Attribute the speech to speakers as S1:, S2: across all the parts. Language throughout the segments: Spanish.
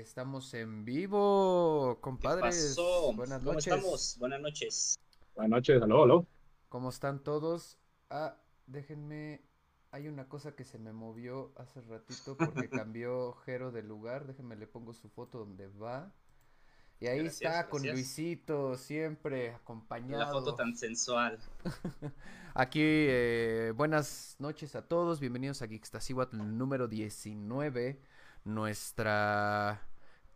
S1: estamos en vivo, compadres.
S2: Buenas noches. ¿Cómo estamos? Buenas noches.
S3: Buenas noches, aló, aló.
S1: ¿Cómo están todos? Ah, déjenme. Hay una cosa que se me movió hace ratito porque cambió Jero de lugar. Déjenme le pongo su foto donde va. Y ahí está con Luisito, siempre acompañado.
S2: La foto tan sensual.
S1: Aquí, eh, buenas noches a todos. Bienvenidos a Geekstasiwat número 19 nuestra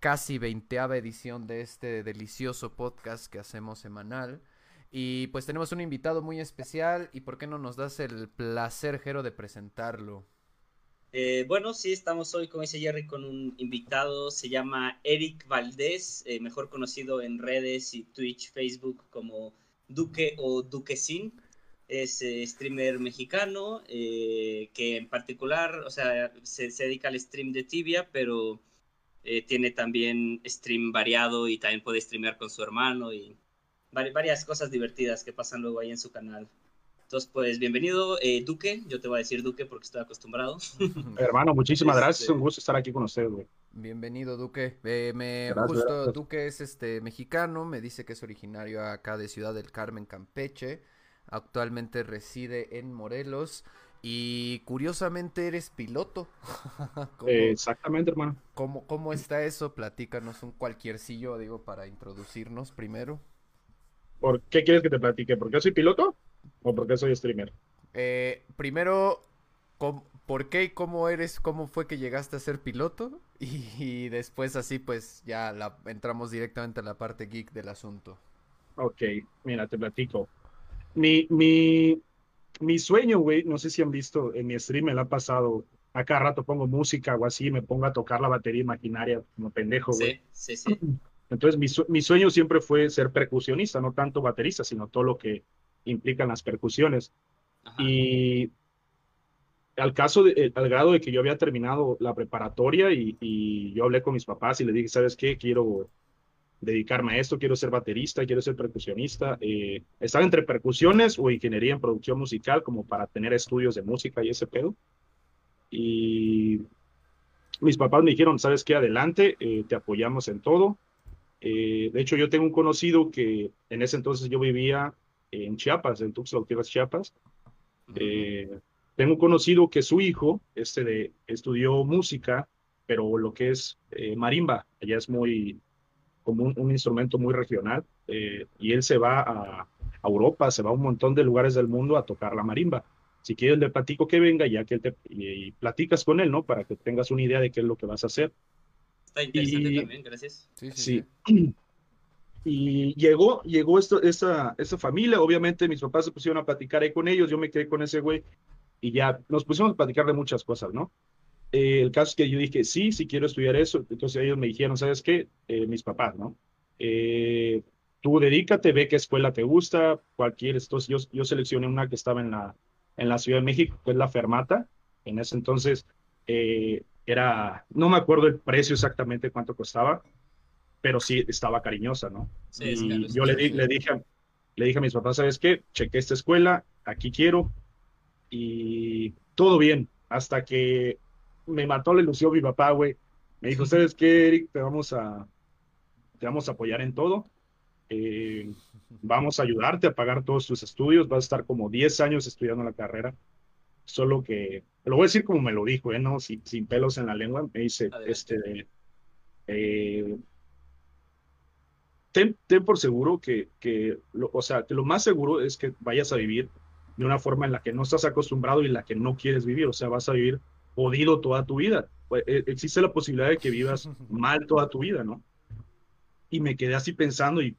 S1: casi veinteava edición de este delicioso podcast que hacemos semanal. Y pues tenemos un invitado muy especial y ¿por qué no nos das el placer, Jero, de presentarlo?
S2: Eh, bueno, sí, estamos hoy, como dice Jerry, con un invitado, se llama Eric Valdés, eh, mejor conocido en redes y Twitch, Facebook como Duque o Duquesín es eh, streamer mexicano eh, que en particular, o sea, se, dedica al stream de Tibia, pero eh, tiene también stream variado y también puede streamear con su hermano y varias cosas divertidas que pasan luego ahí en su canal. Entonces, pues bienvenido, Duque. Yo te voy a decir Duque porque estoy acostumbrado.
S3: Hermano, muchísimas gracias. Es un gusto estar aquí con usted, güey.
S1: Bienvenido, Duque. me justo Duque es este mexicano, me dice que es originario acá de Ciudad del Carmen, Campeche. Actualmente reside en Morelos. Y curiosamente eres piloto.
S3: Exactamente, hermano.
S1: ¿cómo, ¿Cómo está eso? Platícanos un cualquiercillo, digo, para introducirnos primero.
S3: ¿Por qué quieres que te platique? ¿Por qué soy piloto o por qué soy streamer?
S1: Eh, primero, ¿por qué y cómo eres, cómo fue que llegaste a ser piloto? Y, después así pues ya la, entramos directamente a la parte geek del asunto.
S3: Ok, mira, te platico mi, mi, mi sueño, güey, no sé si han visto en mi stream, me lo ha pasado. A cada rato pongo música o así, me pongo a tocar la batería imaginaria como pendejo, güey.
S2: Sí, sí, sí.
S3: Entonces, mi, mi, sueño siempre fue ser percusionista, no tanto baterista, sino todo lo que implican las percusiones. Y al caso, de, al grado de que yo había terminado la preparatoria y, y, yo hablé con mis papás y le dije, ¿sabes qué? Quiero dedicarme a esto, quiero ser baterista, quiero ser percusionista. Eh, estaba entre percusiones o ingeniería en producción musical como para tener estudios de música y ese pedo. Y mis papás me dijeron, ¿sabes qué? Adelante, eh, te apoyamos en todo. Eh, de hecho, yo tengo un conocido que en ese entonces yo vivía en Chiapas, en Tuxtla Gutiérrez, Chiapas. tengo un conocido que su hijo este de, estudió música, pero lo que es marimba, allá es muy, como un, instrumento muy regional eh, y él se va a, Europa, se va a un montón de lugares del mundo a tocar la marimba. Si quieres le platico que venga ya que él te y, platicas con él, ¿no? Para que tengas una idea de qué es lo que vas a hacer.
S2: Está interesante también, gracias.
S3: Sí. sí, Y llegó, llegó esto, esa, esa familia, obviamente mis papás se pusieron a platicar ahí con ellos, yo me quedé con ese güey y ya nos pusimos a platicar de muchas cosas, ¿no? Eh, el caso es que yo dije, sí, sí quiero estudiar eso. Entonces ellos me dijeron, ¿sabes qué? Eh, mis papás, ¿no? Eh, tú dedícate, ve qué escuela te gusta, cualquier. Entonces yo, yo seleccioné una que estaba en la, en la Ciudad de México, que es la Fermata. En ese entonces era, no me acuerdo el precio exactamente cuánto costaba, pero sí estaba cariñosa, ¿no? Sí, y yo le, le, dije, le dije a mis papás, ¿sabes qué? Chequé esta escuela, aquí quiero. Y todo bien, hasta que me mató la ilusión mi papá, güey. Me dijo, ¿sabes qué, Eric? Te vamos a, te vamos a apoyar en todo. Eh, vamos a ayudarte a pagar todos tus estudios. Vas a estar como 10 años estudiando la carrera. Solo que, lo voy a decir como me lo dijo, ¿eh? ¿no? Sin, sin pelos en la lengua. Me dice, este, eh, ten, ten, por seguro que, que lo, o sea, que lo más seguro es que vayas a vivir de una forma en la que no estás acostumbrado y en la que no quieres vivir. O sea, vas a vivir jodido toda tu vida. Pues, eh, existe la posibilidad de que vivas mal toda tu vida, ¿no? Y me quedé así pensando y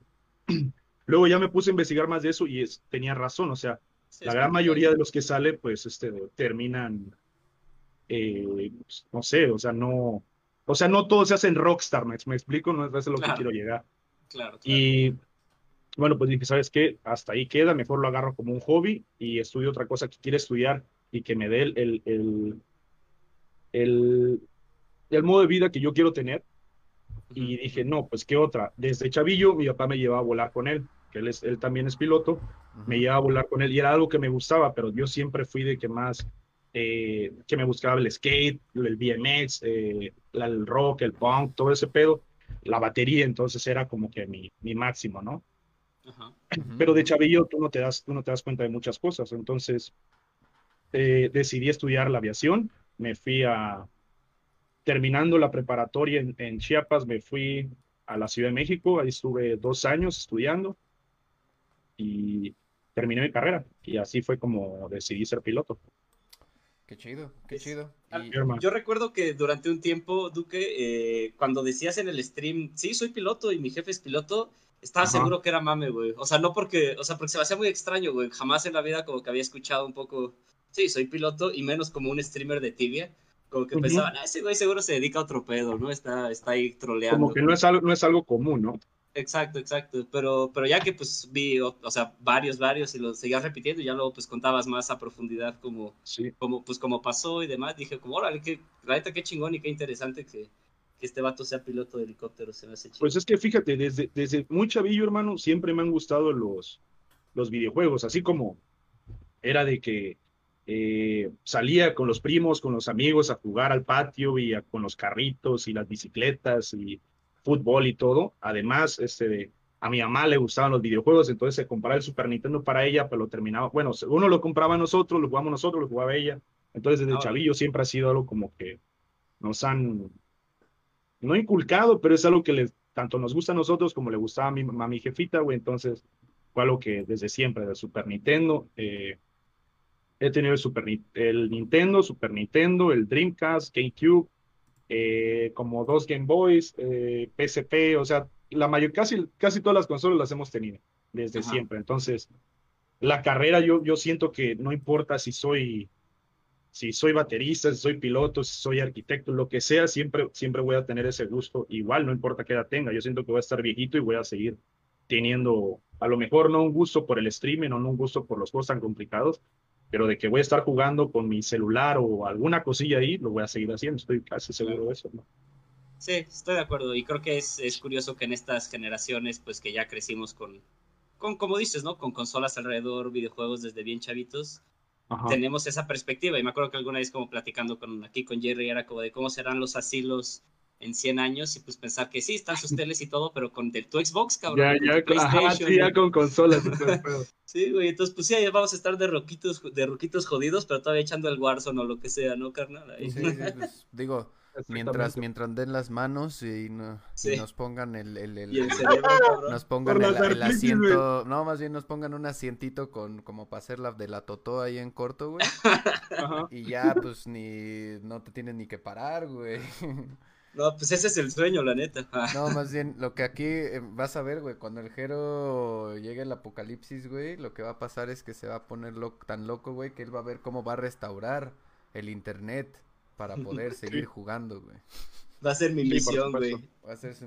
S3: luego ya me puse a investigar más de eso y es, tenía razón, o sea, la gran mayoría de los que salen, pues, este, terminan, eh, pues, no sé, o sea, no, o sea, no todos se hacen rockstar, me, me explico, no es lo que quiero llegar.
S2: Claro,
S3: Y bueno, pues dije, ¿sabes qué? Hasta ahí queda, mejor lo agarro como un hobby y estudio otra cosa que quiere estudiar y que me dé el, el, el, el modo de vida que yo quiero tener. Y dije, no, pues qué otra. Desde chavillo, mi papá me llevaba a volar con él, que él, es, él también es piloto, me llevaba a volar con él y era algo que me gustaba, pero yo siempre fui de que más eh, que me buscaba el skate, el BMX, eh, el rock, el punk, todo ese pedo, la batería, entonces era como que mi, mi máximo, ¿no? Pero de chavillo tú no te das, tú no te das cuenta de muchas cosas, entonces eh, decidí estudiar la aviación, me fui a, terminando la preparatoria en, en, Chiapas, me fui a la Ciudad de México, ahí estuve dos años estudiando y terminé mi carrera y así fue como decidí ser piloto.
S1: Qué chido, qué chido.
S2: Yo recuerdo que durante un tiempo, Duque, eh, cuando decías en el stream, sí, soy piloto y mi jefe es piloto, estaba seguro que era mame, güey. O sea, no porque, o sea, porque se me hacía muy extraño, güey. Jamás en la vida como que había escuchado un poco, sí, soy piloto y menos como un streamer de tibia. Como que pensaban, ah, ese güey seguro se dedica a otro pedo, ¿no? Está, está ahí troleando.
S3: Como que no es algo, no es algo común, ¿no?
S2: Exacto, exacto. Pero, pero ya que pues vi, o, sea, varios, varios y los seguías repitiendo y ya luego pues contabas más a profundidad como, como, pues como pasó y demás, dije como, órale, qué, la neta qué chingón y qué interesante que, que este vato sea piloto de helicóptero, se me hace chido.
S3: Pues es que fíjate, desde, desde muy chavillo, hermano, siempre me han gustado los, los videojuegos, así como era de que eh, salía con los primos, con los amigos a jugar al patio y con los carritos y las bicicletas y fútbol y todo. Además, este, a mi mamá le gustaban los videojuegos, entonces se compraba el Super Nintendo para ella, pero lo terminaba, bueno, uno lo compraba nosotros, lo jugamos nosotros, lo jugaba ella. Entonces, desde ah, chavillo siempre ha sido algo como que nos han, no inculcado, pero es algo que les, tanto nos gusta a nosotros como le gustaba a mi, a mi jefita, güey. Entonces, fue algo que desde siempre, del Super Nintendo, eh, he tenido el, Super, el Nintendo, Super Nintendo, el Dreamcast, GameCube, eh, como dos Game Boys, eh, PSP, o sea, la mayor, casi, casi todas las consolas las hemos tenido desde siempre. Entonces, la carrera yo, yo siento que no importa si soy, si soy baterista, si soy piloto, si soy arquitecto, lo que sea, siempre, siempre voy a tener ese gusto. Igual, no importa qué edad tenga, yo siento que voy a estar viejito y voy a seguir teniendo, a lo mejor no un gusto por el streaming o no un gusto por los juegos tan complicados, pero de que voy a estar jugando con mi celular o alguna cosilla ahí, lo voy a seguir haciendo, estoy casi seguro de eso, ¿no?
S2: Sí, estoy de acuerdo y creo que es, es, curioso que en estas generaciones, pues que ya crecimos con, con, como dices, ¿no? Con consolas alrededor, videojuegos desde bien chavitos, tenemos esa perspectiva y me acuerdo que alguna vez como platicando con, aquí con Jerry era como de cómo serán los asilos en 100 años y pues pensar que sí, están sus teles y todo, pero con tu Xbox, cabrón.
S3: Ya, ya, sí, ya con consolas.
S2: sí, güey, entonces pues sí, vamos a estar de roquitos, de roquitos jodidos, pero todavía echando el Warzone o lo que sea, ¿no, carnal?
S1: Sí, sí, pues, digo, mientras, mientras den las manos y, nos pongan el, el, el, nos pongan el, asiento, no, más bien nos pongan un asientito con, como para hacer la de la totó ahí en corto, güey. Y ya, pues, ni, no te tienes ni que parar, güey.
S2: No, pues ese es el sueño, la neta.
S1: no, más bien, lo que aquí eh, vas a ver, güey, cuando el Jero llegue el apocalipsis, güey, lo que va a pasar es que se va a poner tan loco, güey, que él va a ver cómo va a restaurar el internet para poder seguir jugando, güey.
S2: Va a ser mi misión, güey.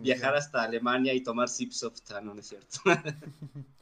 S2: Viajar hasta Alemania y tomar Zipsoft, ah, no, no es cierto.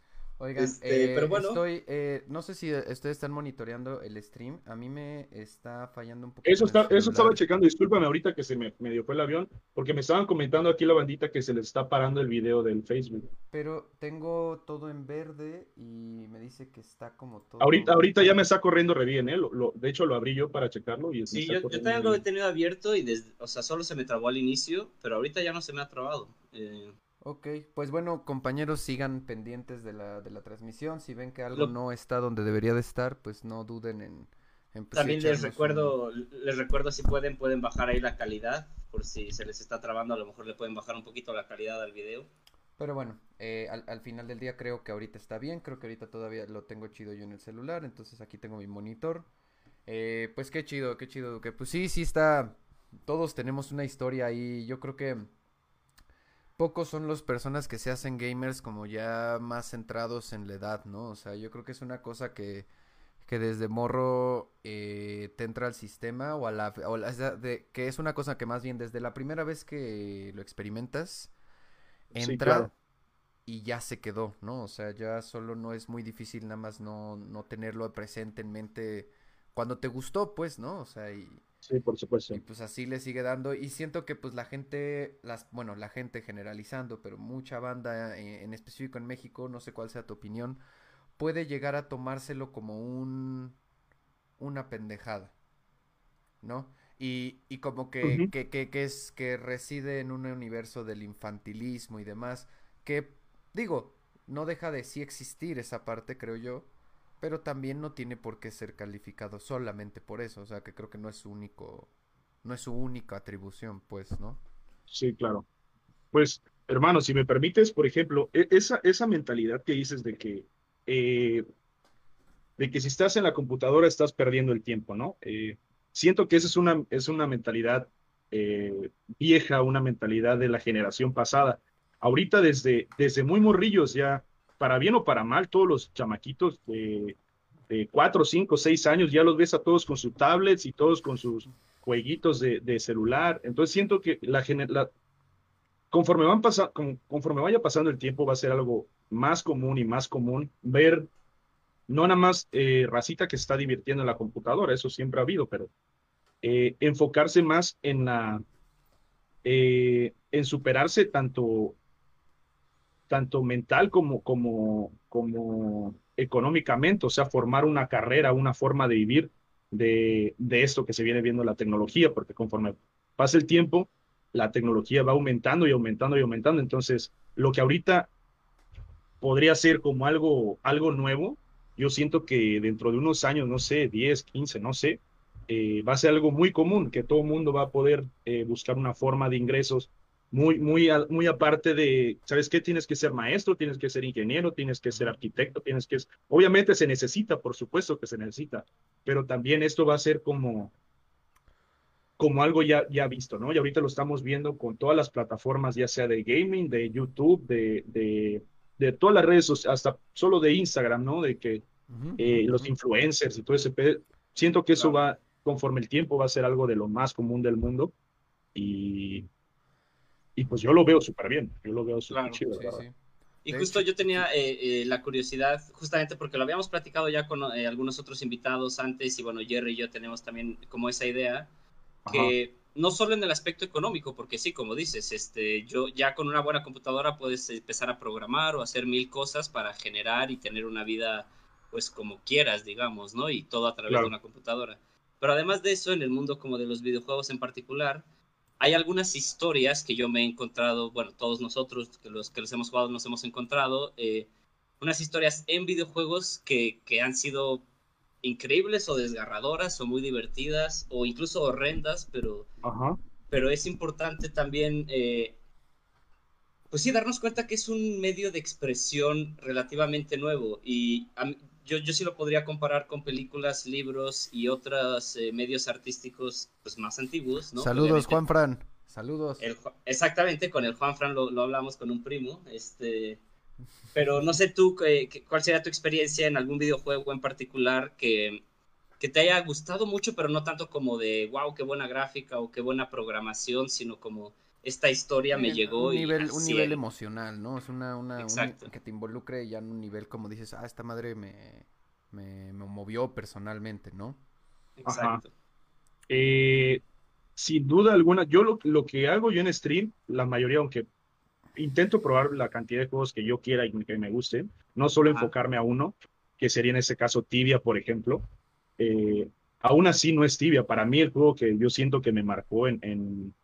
S1: Oigan, este, pero bueno. estoy, eh, no sé si ustedes están monitoreando el stream. A mí me está fallando un poco.
S3: Eso, está, eso estaba checando. Discúlpame ahorita que se me, me, dio fue el avión, porque me estaban comentando aquí la bandita que se les está parando el video del Facebook.
S1: Pero tengo todo en verde y me dice que está como todo.
S3: Ahorita, ahorita ya me está corriendo re bien, ¿eh? Lo, de hecho, lo abrí yo para checarlo. Y
S2: sí, yo, yo, también lo he tenido abierto y, desde, o sea, solo se me trabó al inicio, pero ahorita ya no se me ha trabado. Eh,
S1: Ok, pues bueno, compañeros, sigan pendientes de la, de la transmisión. Si ven que algo no está donde debería de estar, pues no duden en...
S2: en pues, También les recuerdo, les recuerdo si pueden, pueden bajar ahí la calidad, por si se les está trabando, a lo mejor le pueden bajar un poquito la calidad al video.
S1: Pero bueno, eh, al, al, final del día creo que ahorita está bien, creo que ahorita todavía lo tengo chido yo en el celular, entonces aquí tengo mi monitor. Eh, pues qué chido, qué chido, que pues sí, sí está, todos tenemos una historia ahí, yo creo que pocos son las personas que se hacen gamers como ya más centrados en la edad, ¿no? O sea, yo creo que es una cosa que, que desde morro eh, te entra al sistema o a la... O de, que es una cosa que más bien desde la primera vez que lo experimentas, entra y ya se quedó, ¿no? O sea, ya solo no es muy difícil nada más no, no tenerlo presente en mente cuando te gustó, pues, ¿no? O sea, y
S3: Sí, por supuesto.
S1: Y pues así le sigue dando. Y siento que pues la gente, las, bueno, la gente generalizando, pero mucha banda eh, en, específico en México, no sé cuál sea tu opinión, puede llegar a tomárselo como un una pendejada. ¿no? Y, y como que, que, que, que, es, que reside en un universo del infantilismo y demás, que digo, no deja de sí existir esa parte, creo yo, pero también no tiene por qué ser calificado solamente por eso, o sea, que creo que no es su único, no es su única atribución, pues, ¿no?
S3: Sí, claro. Pues, hermano, si me permites, por ejemplo, e, esa, esa mentalidad que dices de que, eh, de que si estás en la computadora estás perdiendo el tiempo, ¿no? Eh, siento que esa es una, es una mentalidad eh, vieja, una mentalidad de la generación pasada. Ahorita desde, desde muy morrillos ya, para bien o para mal, todos los chamaquitos de, de 4, 5, 6 años ya los ves a todos con sus tablets y todos con sus jueguitos de, celular. Entonces siento que la, la conforme, van conforme vaya pasando el tiempo va a ser algo más común y más común ver no nada más eh, racita que se está divirtiendo en la computadora, eso siempre ha habido, pero eh, enfocarse más en la eh, en superarse tanto tanto mental como como como económicamente, o sea, formar una carrera, una forma de vivir de, de esto que se viene viendo la tecnología, porque conforme pasa el tiempo, la tecnología va aumentando y aumentando y aumentando. Entonces, lo que ahorita podría ser como algo, algo nuevo, yo siento que dentro de unos años, no sé, 10, 15, no sé, eh, va a ser algo muy común, que todo mundo va a poder eh, buscar una forma de ingresos muy, muy, muy aparte de, ¿sabes qué? Tienes que ser maestro, tienes que ser ingeniero, tienes que ser arquitecto, tienes que... Obviamente se necesita, por supuesto que se necesita, pero también esto va a ser como, como algo ya, ya visto, ¿no? Y ahorita lo estamos viendo con todas las plataformas, ya sea de gaming, de YouTube, de, de, de todas las redes sociales, hasta solo de Instagram, ¿no? De que eh, los influencers y todo ese... Siento que eso va, conforme el tiempo, va a ser algo de lo más común del mundo y, y pues yo lo veo súper bien, yo lo veo súper chido, sí, sí.
S2: Y justo yo tenía eh, eh, la curiosidad, justamente porque lo habíamos platicado ya con eh, algunos otros invitados antes, y bueno, Jerry y yo tenemos también como esa idea, que no solo en el aspecto económico, porque sí, como dices, este, yo ya con una buena computadora puedes empezar a programar o hacer mil cosas para generar y tener una vida, pues como quieras, digamos, ¿no? Y todo a través de una computadora. Pero además de eso, en el mundo como de los videojuegos en particular, hay algunas historias que yo me he encontrado, bueno, todos nosotros, que los que los hemos jugado nos hemos encontrado, eh, unas historias en videojuegos que, que han sido increíbles o desgarradoras o muy divertidas o incluso horrendas, pero, pero es importante también, eh, pues sí, darnos cuenta que es un medio de expresión relativamente nuevo y yo, yo sí lo podría comparar con películas, libros y otros eh, medios artísticos pues, más antiguos. ¿no?
S1: Saludos, Juan Fran. Saludos.
S2: exactamente, con el Juan Fran lo, lo hablamos con un primo. Este, pero no sé tú, ¿cuál sería tu experiencia en algún videojuego en particular que, que te haya gustado mucho, pero no tanto como de, wow, qué buena gráfica o qué buena programación, sino como esta historia me llegó.
S1: Un nivel, un nivel emocional, ¿no? Es una, una, que te involucre ya en un nivel como dices, ah, esta madre me, me, movió personalmente, ¿no?
S3: Exacto. Eh, sin duda alguna, yo lo, lo, que hago yo en stream, la mayoría, aunque intento probar la cantidad de juegos que yo quiera y que me gusten, no solo enfocarme a uno, que sería en ese caso Tibia, por ejemplo. Eh, aún así no es Tibia. Para mí el juego que yo siento que me marcó en, en,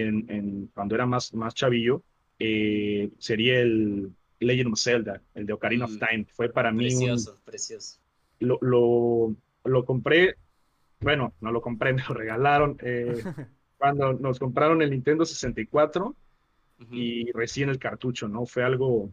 S3: en, cuando era más, más chavillo eh, sería el Legend of Zelda, el de Ocarina of mm. Time. Fue para mí
S2: precioso, precioso.
S3: Lo, lo, lo, compré, bueno, no lo compré, me lo regalaron. Eh, cuando nos compraron el Nintendo 64, y recién el cartucho, ¿no? Fue algo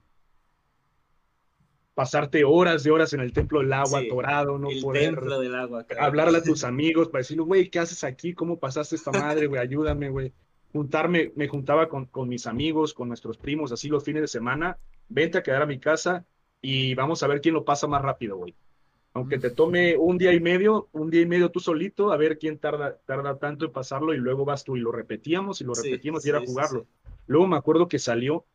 S3: pasarte horas de horas en el templo del agua, atorado, no
S2: el templo del agua,
S3: hablarle a tus amigos para decirle, güey, ¿qué haces aquí? ¿Cómo pasaste esta madre, güey? Ayúdame, güey. Juntarme, me juntaba con, con mis amigos, con nuestros primos, así los fines de semana, vente a quedar a mi casa y vamos a ver quién lo pasa más rápido, güey. Aunque te tome un día y medio, un día y medio tú solito, a ver quién tarda, tarda tanto en pasarlo y luego vas tú y lo repetíamos y lo repetíamos y era jugarlo. Luego me acuerdo que salió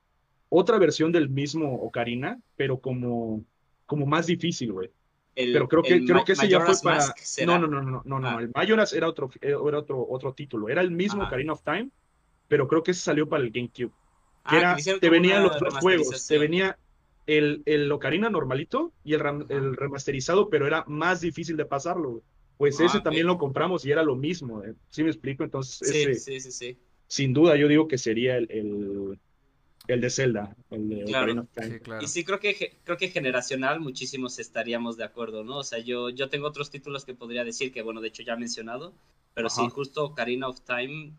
S3: otra versión del mismo Ocarina, pero como, como más difícil, güey. pero creo que, creo que ese ya fue para. No, no, no, no, no, no, ah. El Majora's era otro, era otro, otro título. Era el mismo Ocarina of Time, pero creo que ese salió para el GameCube. Que ah, era, te venían los dos juegos. Te venía el, el Ocarina normalito y el, el, remasterizado, pero era más difícil de pasarlo, güey. Pues
S2: Ah,
S3: ese
S2: ok.
S3: también lo compramos y era lo mismo, ¿eh? ¿Sí me explico? Entonces,
S2: Sí,
S3: ese,
S2: sí, sí, sí.
S3: sin duda, yo digo que sería el, el, el de Zelda, el de
S2: Claro.
S3: Ocarina of Time.
S1: Sí, claro.
S2: Y sí, creo que, creo que generacional muchísimos estaríamos de acuerdo, ¿no? O sea, yo, yo tengo otros títulos que podría decir que, bueno, de hecho ya he mencionado, pero sí,
S3: Ajá.
S2: justo Ocarina of Time,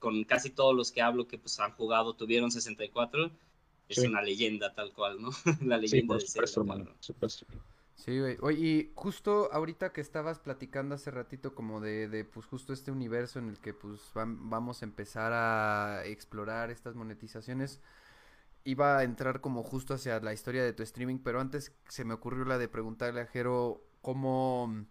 S2: con casi todos los que hablo que pues han jugado, tuvieron 64, es
S3: Sí.
S2: una leyenda tal cual, ¿no? La
S3: Sí,
S2: leyenda
S3: por
S2: de
S3: supuesto.
S1: Sí, güey. Oye, y justo ahorita que estabas platicando hace ratito como de, de pues justo este universo en el que pues vam- vamos a empezar a explorar estas monetizaciones, iba a entrar como justo hacia la historia de tu streaming, pero antes se me ocurrió la de preguntarle a Jero cómo,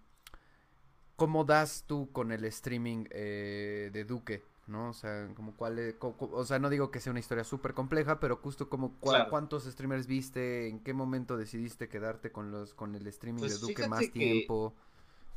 S1: cómo das tú con el streaming eh, de Duque, ¿no? O sea, como cuál es- co- co- o sea, no digo que sea una historia súper compleja, pero justo como cua-
S2: Claro.
S1: cuántos streamers viste, en qué momento decidiste quedarte con los con el streaming
S2: Pues
S1: de Duque más
S2: que-
S1: tiempo.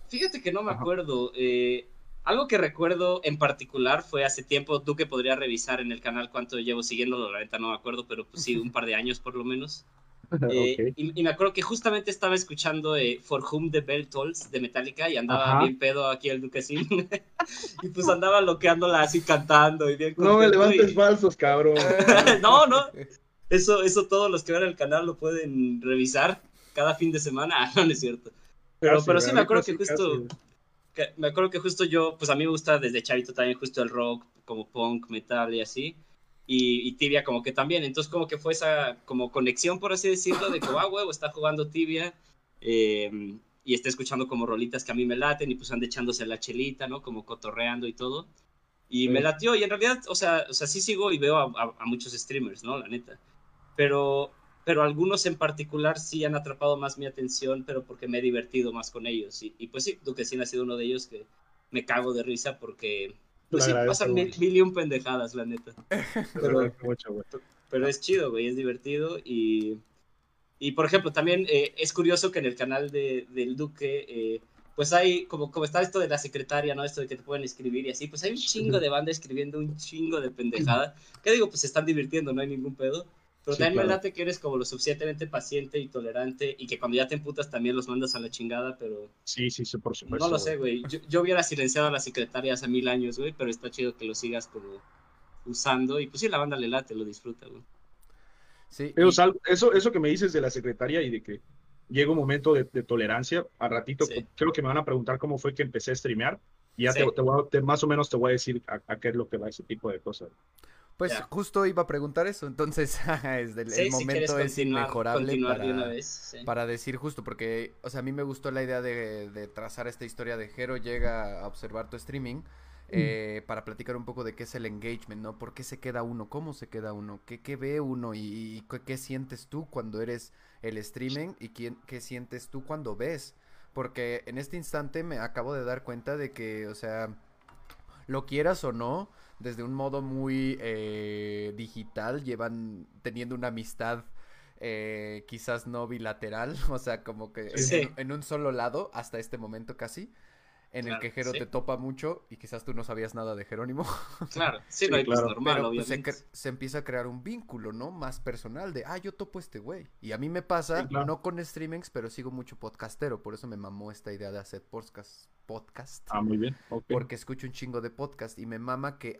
S2: Fíjate que no me
S3: Ajá.
S2: acuerdo. eh, algo que recuerdo en particular fue hace tiempo, tú que podrías revisar en el canal cuánto llevo siguiéndolo, la neta no me acuerdo, pero pues sí, un par de años por lo menos. Eh,
S3: Ok.
S2: y, y me acuerdo que justamente estaba escuchando eh, For Whom the Bell Tolls de Metallica y andaba
S3: Ajá.
S2: bien pedo aquí el Duquesín. y pues andaba loqueándola así cantando y bien
S3: No me levantes
S2: y-
S3: falsos, cabrón.
S2: no, no. Eso, eso todos los que ven el canal lo pueden revisar cada fin de semana. Ah, no, no es cierto. Pero,
S3: Casi,
S2: pero sí me acuerdo
S3: casi,
S2: que justo, que- me acuerdo que justo yo, pues a mí me gusta desde chavito también justo el rock, como punk, metal y así. Y, y Tibia como que también, entonces como que fue esa como conexión, por así decirlo, de que, ah, huevo, está jugando Tibia eh, y está escuchando como rolitas que a mí me laten y pues anda echándose la chelita, ¿no? Como cotorreando y todo. Y
S3: Sí.
S2: me latió y en realidad, o sea, o sea sí sigo y veo a, a- a muchos streamers, ¿no? La neta. Pero, pero algunos en particular sí han atrapado más mi atención, pero porque me he divertido más con ellos. Y, y pues sí, Duquesín ha sido uno de ellos que me cago de risa porque pues sí, pasan mil, y un pendejadas, la neta.
S3: Mucho.
S2: Pero es chido, güey, es divertido. Y, y por ejemplo, también eh, es curioso que en el canal de, del Duque, eh, pues hay, como, como está esto de la secretaria, ¿no? Esto de que te pueden escribir y así, pues hay un chingo de banda escribiendo un chingo de pendejada. Que digo, pues se están divirtiendo, no hay ningún pedo. Pero
S3: Sí,
S2: también me
S3: claro.
S2: late que eres como lo suficientemente paciente y tolerante y que cuando ya te emputas también los mandas a la chingada, pero
S3: Sí, sí, sí, por supuesto.
S2: no lo sé, güey. Yo, yo hubiera silenciado a la secretaria hace mil años, güey, pero está chido que lo sigas como usando y pues sí, la banda le late, lo disfruta, güey.
S1: Sí,
S3: Pero
S1: y-
S3: sal- eso, eso que me dices de la secretaria y de que llega un momento de, de tolerancia, a ratito
S2: Sí.
S3: creo que me van a preguntar cómo fue que empecé a streamear y ya
S2: Sí.
S3: te, te voy a- te- más o menos te voy a decir a, a qué es lo que va ese tipo de cosas.
S1: Pues
S2: ya.
S1: justo iba a preguntar eso, entonces
S2: Sí,
S1: el
S2: si
S1: momento es inmejorable
S2: de
S1: para,
S2: una vez. sí.
S1: para decir justo, porque, o sea, a mí me gustó la idea de, de trazar esta historia de Jero llega a observar tu streaming eh, para platicar un poco de qué es el engagement, ¿no? ¿Por qué se queda uno? ¿Cómo se queda uno? ¿Qué, qué ve uno? ¿Y, y qué, qué sientes tú cuando eres el streaming? ¿Y quién, qué sientes tú cuando ves? Porque en este instante me acabo de dar cuenta de que, o sea, lo quieras o no, desde un modo muy eh, digital, llevan teniendo una amistad eh, quizás no bilateral, o sea, como que en-
S2: Sí.
S1: en, en un solo lado hasta este momento casi, en el que Jero
S2: sí.
S1: te topa mucho y quizás tú no sabías nada de Jerónimo.
S2: Claro, sí,
S3: Sí,
S2: no, y pues
S3: claro.
S2: normal,
S1: Pero pues, se,
S2: obviamente.
S1: se empieza a crear un vínculo, ¿no? Más personal de, ah, yo topo a este güey. Y a mí me pasa,
S3: Sí, claro.
S1: no con streamings, pero sigo mucho podcastero. Por eso me mamó esta idea de hacer podcast. Podcast
S3: Ah, muy bien.
S1: porque escucho un chingo de podcast y me mama que,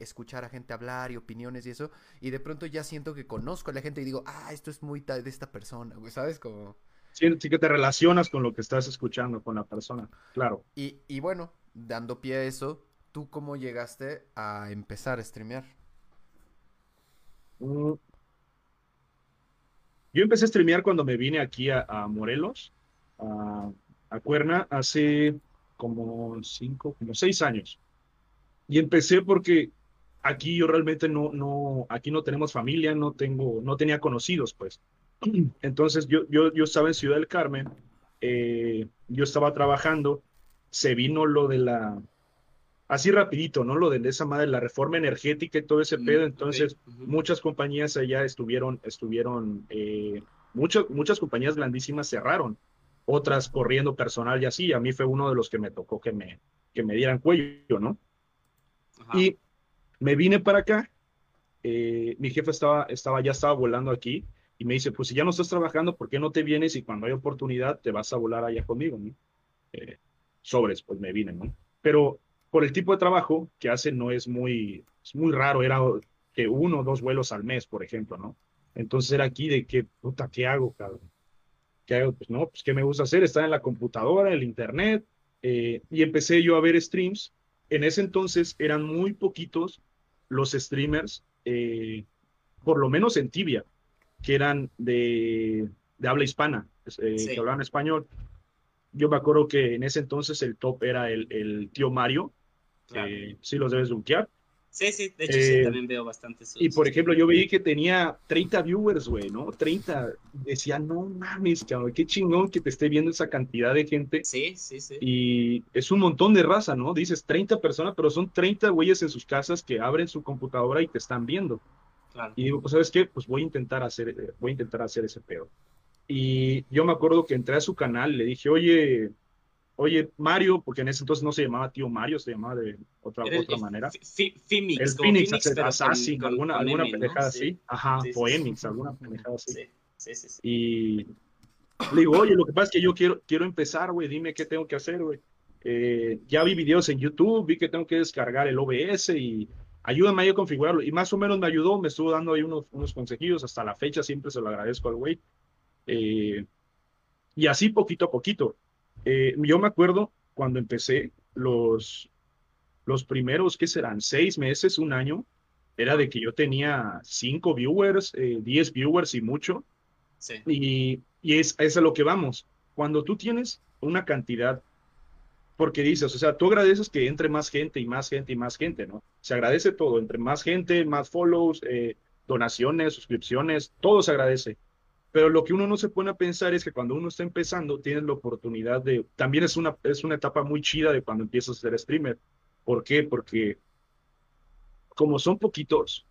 S1: escuchar a gente hablar y opiniones y eso. Y de pronto ya siento que conozco a la gente y digo, ah, esto es muy de esta persona, güey, ¿sabes? Como...
S3: Sí, sí que te relacionas con lo que estás escuchando, con la persona. Claro.
S1: Y, y bueno, dando pie a eso, ¿tú cómo llegaste a empezar a streamear?
S3: Mm. Yo empecé a streamear cuando me vine aquí a, a Morelos, a, a Cuerna, hace como cinco, como seis años. Y empecé porque aquí yo realmente no, no, aquí no tenemos familia, no tengo, no tenía conocidos, pues. Entonces yo, yo, yo estaba en Ciudad del Carmen, eh, yo estaba trabajando, se vino lo de la, así rapidito, ¿no? Lo de esa madre, la reforma energética y todo ese
S2: Mm,
S3: pedo. Entonces, muchas compañías allá estuvieron, estuvieron, eh, muchas, muchas compañías grandísimas cerraron, otras corriendo personal y así. A mí fue uno de los que me tocó que me, que me dieran cuello, ¿no?
S2: Ajá.
S3: Y me vine para acá. eh, mi jefe estaba, estaba, ya estaba volando aquí y me dice, pues si ya no estás trabajando, ¿por qué no te vienes y cuando hay oportunidad te vas a volar allá conmigo? ¿no? Eh, sobres, pues me vine, ¿no? Pero por el tipo de trabajo que hace no es muy, es muy raro, era que uno o dos vuelos al mes, por ejemplo, ¿no? Entonces era aquí de que, puta, ¿qué hago, cabrón? ¿Qué hago? Pues no, pues ¿qué me gusta hacer? Estar en la computadora, el internet, eh, y empecé yo a ver streams. En ese entonces eran muy poquitos los streamers, eh, por lo menos en Tibia, que eran de, de habla hispana, eh, que hablaban español. Yo me acuerdo que en ese entonces el top era el, el tío Mario, sí los debes buquear.
S2: Sí, sí, de hecho sí,
S3: Eh,
S2: también veo bastante sus-
S3: Y por ejemplo, yo veía que tenía 30 viewers, güey, ¿no? 30. Decía, no mames, cabrón, qué chingón que te esté viendo esa cantidad de gente.
S2: Sí, sí, sí.
S3: Y es un montón de raza, ¿no? Dices 30 personas, pero son 30 güeyes en sus casas que abren su computadora y te están viendo.
S2: Claro.
S3: Y digo, pues, ¿sabes qué? Pues voy a intentar hacer, eh, voy a intentar hacer ese pedo. Y yo me acuerdo que entré a su canal le dije, oye, oye, Mario, porque en ese entonces no se llamaba tío Mario, se llamaba de otra,
S2: el-
S3: otra
S2: el
S3: manera.
S2: Phoenix,
S3: El Phoenix,
S2: Phoenix,
S3: Assassin,
S2: con-
S3: alguna,
S2: con
S3: alguna
S2: M, ¿no?
S3: pendejada
S2: Sí,
S3: así. Ajá,
S2: Sí,
S3: Phoenix,
S2: sí.
S3: alguna pendejada así.
S2: Sí, sí, sí, sí.
S3: Y le digo, oye, lo que pasa es que yo quiero, quiero empezar, güey, dime qué tengo que hacer, güey. Eh, ya vi videos en YouTube, vi que tengo que descargar el OBS y ayúdame ahí a configurarlo. Y más o menos me ayudó, me estuvo dando ahí unos, unos consejillos, hasta la fecha siempre se lo agradezco al güey. Eh, y así poquito a poquito. Eh, yo me acuerdo cuando empecé los, los primeros, ¿qué serán? Seis meses, un año, era de que yo tenía cinco viewers, eh, diez viewers y mucho.
S2: Sí,
S3: Y, y es, es a lo que vamos. Cuando tú tienes una cantidad, porque dices, o sea, tú agradeces que entre más gente y más gente y más gente, ¿no? Se agradece todo, entre más gente, más follows, eh, donaciones, suscripciones, todo se agradece. Pero lo que uno no se pone a pensar es que cuando uno está empezando, tienes la oportunidad de, también es una, es una etapa muy chida de cuando empiezas a ser streamer. ¿Por qué? Porque como son poquitos,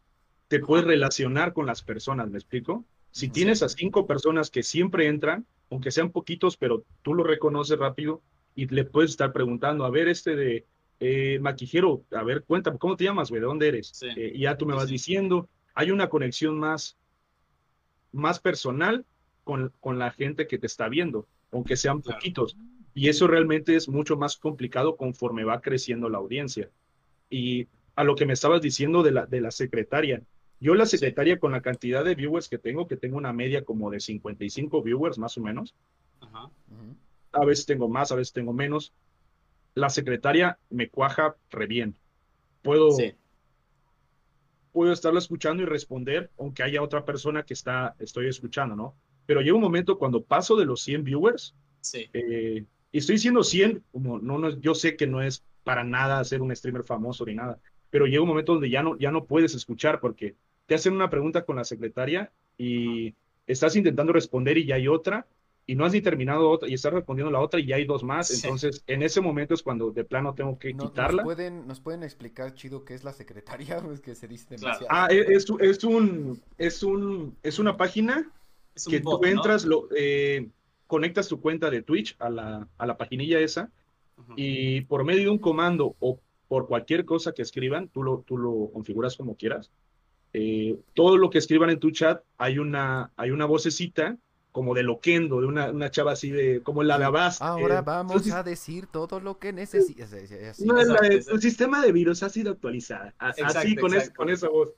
S3: te puedes relacionar con las personas, ¿me explico? Si tienes a cinco personas que siempre entran, aunque sean poquitos, pero tú lo reconoces rápido y le puedes estar preguntando, a ver, este de eh, maquijero, a ver, cuéntame, ¿cómo te llamas, güey? ¿De dónde eres?
S2: Sí.
S3: Eh, y ya tú me vas diciendo, hay una conexión más, más personal con, con la gente que te está viendo, aunque sean
S2: Claro.
S3: poquitos. Y eso realmente es mucho más complicado conforme va creciendo la audiencia. Y a lo que me estabas diciendo de la, de la secretaria, yo la secretaria con la cantidad de viewers que tengo, que tengo una media como de 55 viewers más o menos,
S2: Ajá.
S3: A veces tengo más, a veces tengo menos, la secretaria me cuaja re bien. Puedo,
S2: Sí,
S3: puedo estarla escuchando y responder, aunque haya otra persona que está, estoy escuchando, ¿no? Pero llega un momento cuando paso de los 100 viewers,
S2: sí,
S3: eh, y estoy diciendo 100, como no, no, yo sé que no es para nada ser un streamer famoso ni nada, pero llega un momento donde ya no, ya no puedes escuchar porque te hacen una pregunta con la secretaria y estás intentando responder y ya hay otra, y no has ni terminado otra, y estás respondiendo la otra y ya hay dos más,
S2: Sí.
S3: entonces en ese momento es cuando de plano tengo que
S1: No- ¿Nos
S3: quitarla.
S1: pueden, ¿Nos pueden explicar, chido, qué es la secretaria? Es que se dice
S2: Claro.
S1: demasiado.
S3: Ah, es, es, es un, es un, es una página
S2: es un
S3: que
S2: bot,
S3: tú
S2: ¿no?
S3: entras, lo, eh, conectas tu cuenta de Twitch a la, a la paginilla esa
S2: Ujú.
S3: y por medio de un comando o por cualquier cosa que escriban, tú lo, tú lo configuras como quieras. Eh, todo lo que escriban en tu chat, hay una, hay una vocecita como de loquendo, de una, una chava así de, como la de Avast.
S1: Ahora
S3: eh,
S1: vamos
S3: su,
S1: a decir todo lo que necesitas.
S3: no,
S2: Exacto,
S3: el
S2: exacto.
S3: sistema de virus ha sido actualizado. A- así,
S2: Exacto,
S3: con, es-
S2: exacto.
S3: con esa voz.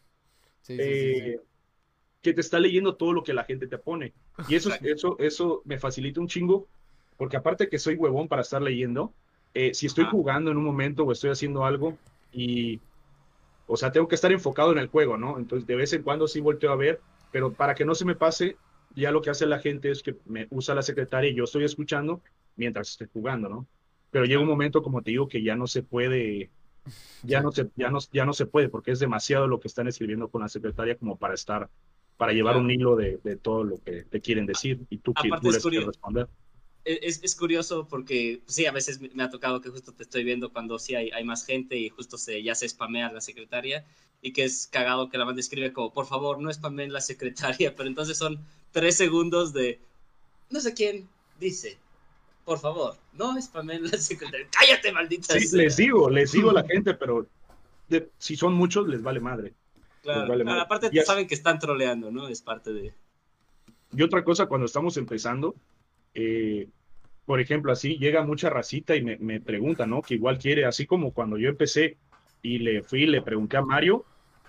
S3: eh, que te está leyendo todo lo que la gente te pone. Y eso,
S2: Exacto.
S3: eso, eso me facilita un chingo, porque aparte que soy huevón para estar leyendo, eh, si estoy
S2: Ajá.
S3: jugando en un momento o estoy haciendo algo y, o sea, tengo que estar enfocado en el juego, ¿no? Entonces, de vez en cuando sí volteo a ver, pero para que no se me pase, ya lo que hace la gente es que me usa la secretaria y yo estoy escuchando mientras estoy jugando, ¿no? Pero llega un momento, como te digo, que ya no se puede, ya no se, ya no, ya no se puede, porque es demasiado lo que están escribiendo con la secretaria como para estar, para llevar
S2: Claro.
S3: un hilo de, de todo lo que te quieren decir y tú,
S2: Aparte
S3: tú
S2: es
S3: les quieres responder.
S2: Es, es curioso porque pues sí, a veces me me ha tocado que justo te estoy viendo cuando sí hay, hay más gente y justo se, ya se spamea la secretaria y que es cagado que la banda escribe como, por favor, no spameen la secretaria, pero entonces son tres segundos de, no sé quién dice, por favor, no spameen la secretaria, cállate, maldita
S3: Sí,
S2: sea".
S3: les digo, les digo a la gente, pero de- si son muchos, les vale madre.
S2: Claro,
S3: les vale
S2: claro,
S3: madre.
S2: aparte
S3: Y
S2: saben que están troleando, ¿no? Es parte de...
S3: Y otra cosa, cuando estamos empezando, eh, por ejemplo, así llega mucha racita y me, me pregunta, ¿no? Que igual quiere, así como cuando yo empecé y le fui, le pregunté a Mario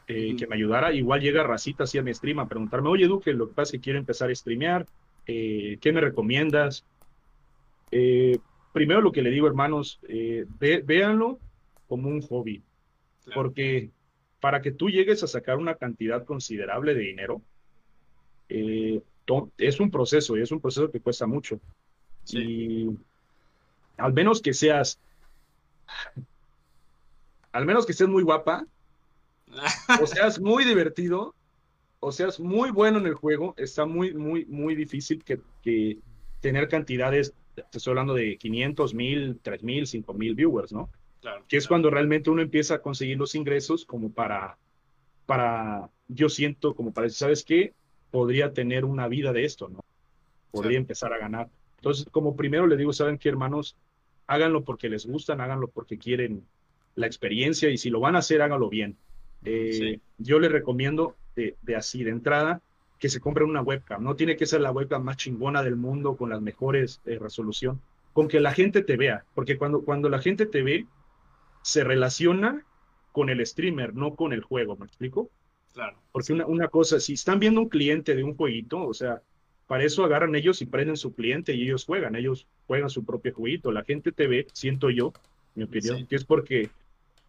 S3: eh, que me ayudara, igual llega racita así a mi stream a preguntarme, oye Duque, lo que pasa es que quiero empezar a streamear, eh, ¿qué me recomiendas? Eh, primero lo que le digo, hermanos, véanlo como un hobby, porque para que tú llegues a sacar una cantidad considerable de dinero, es un proceso y es un proceso que cuesta mucho. Y al menos que seas, al menos que estés muy guapa, o seas muy divertido, o seas muy bueno en el juego, está muy, muy, muy difícil que, que tener cantidades, te estoy hablando de 500, 1000, 3000, 5000 viewers, ¿no? Claro, que es cuando realmente uno empieza a conseguir los ingresos como para, para, yo siento como para decir, ¿sabes qué? Podría tener una vida de esto, ¿no? Podría empezar a ganar. Entonces, como primero le digo, ¿saben qué, hermanos? Háganlo porque les gustan, háganlo porque quieren la experiencia y si lo van a hacer, háganlo bien. Eh, yo les recomiendo de, así, de entrada, que se compren una webcam. No tiene que ser la webcam más chingona del mundo con las mejores eh, resolución, con que la gente te vea, porque cuando, cuando la gente te ve, se relaciona con el streamer, no con el juego, ¿me explico? Claro. Porque una, una cosa, si están viendo un cliente de un jueguito, o sea, para eso agarran ellos y prenden su cliente y ellos juegan, ellos juegan su propio jueguito. La gente te ve, siento yo, mi opinión, que es porque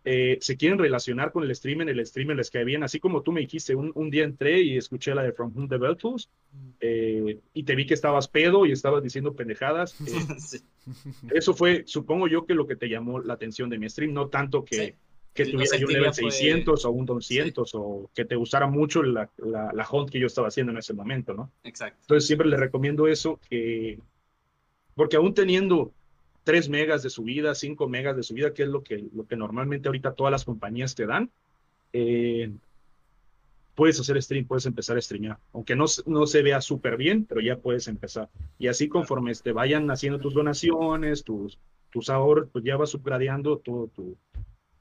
S3: eh, se quieren relacionar con el streamer, el streamer les cae bien, así como tú me dijiste, un, un día entré y escuché la de From Whom the Bell Tools, eh, y te vi que estabas pedo y estabas diciendo pendejadas. Eh, eso fue, supongo yo, que lo que te llamó la atención de mi stream, no tanto que, que tuviera yo un nivel 600 o un 200 o que te gustara mucho la, la, la, hunt que yo estaba haciendo en ese momento, ¿no? Exacto. Entonces siempre le recomiendo eso, que, porque aún teniendo 3 megas de subida, 5 megas de subida, que es lo que, lo que normalmente ahorita todas las compañías te dan, eh, puedes hacer stream, puedes empezar a streamear, aunque no, no se vea súper bien, pero ya puedes empezar. Y así conforme te vayan haciendo tus donaciones, tus, tus ahorros, pues ya vas subgradeando todo tu,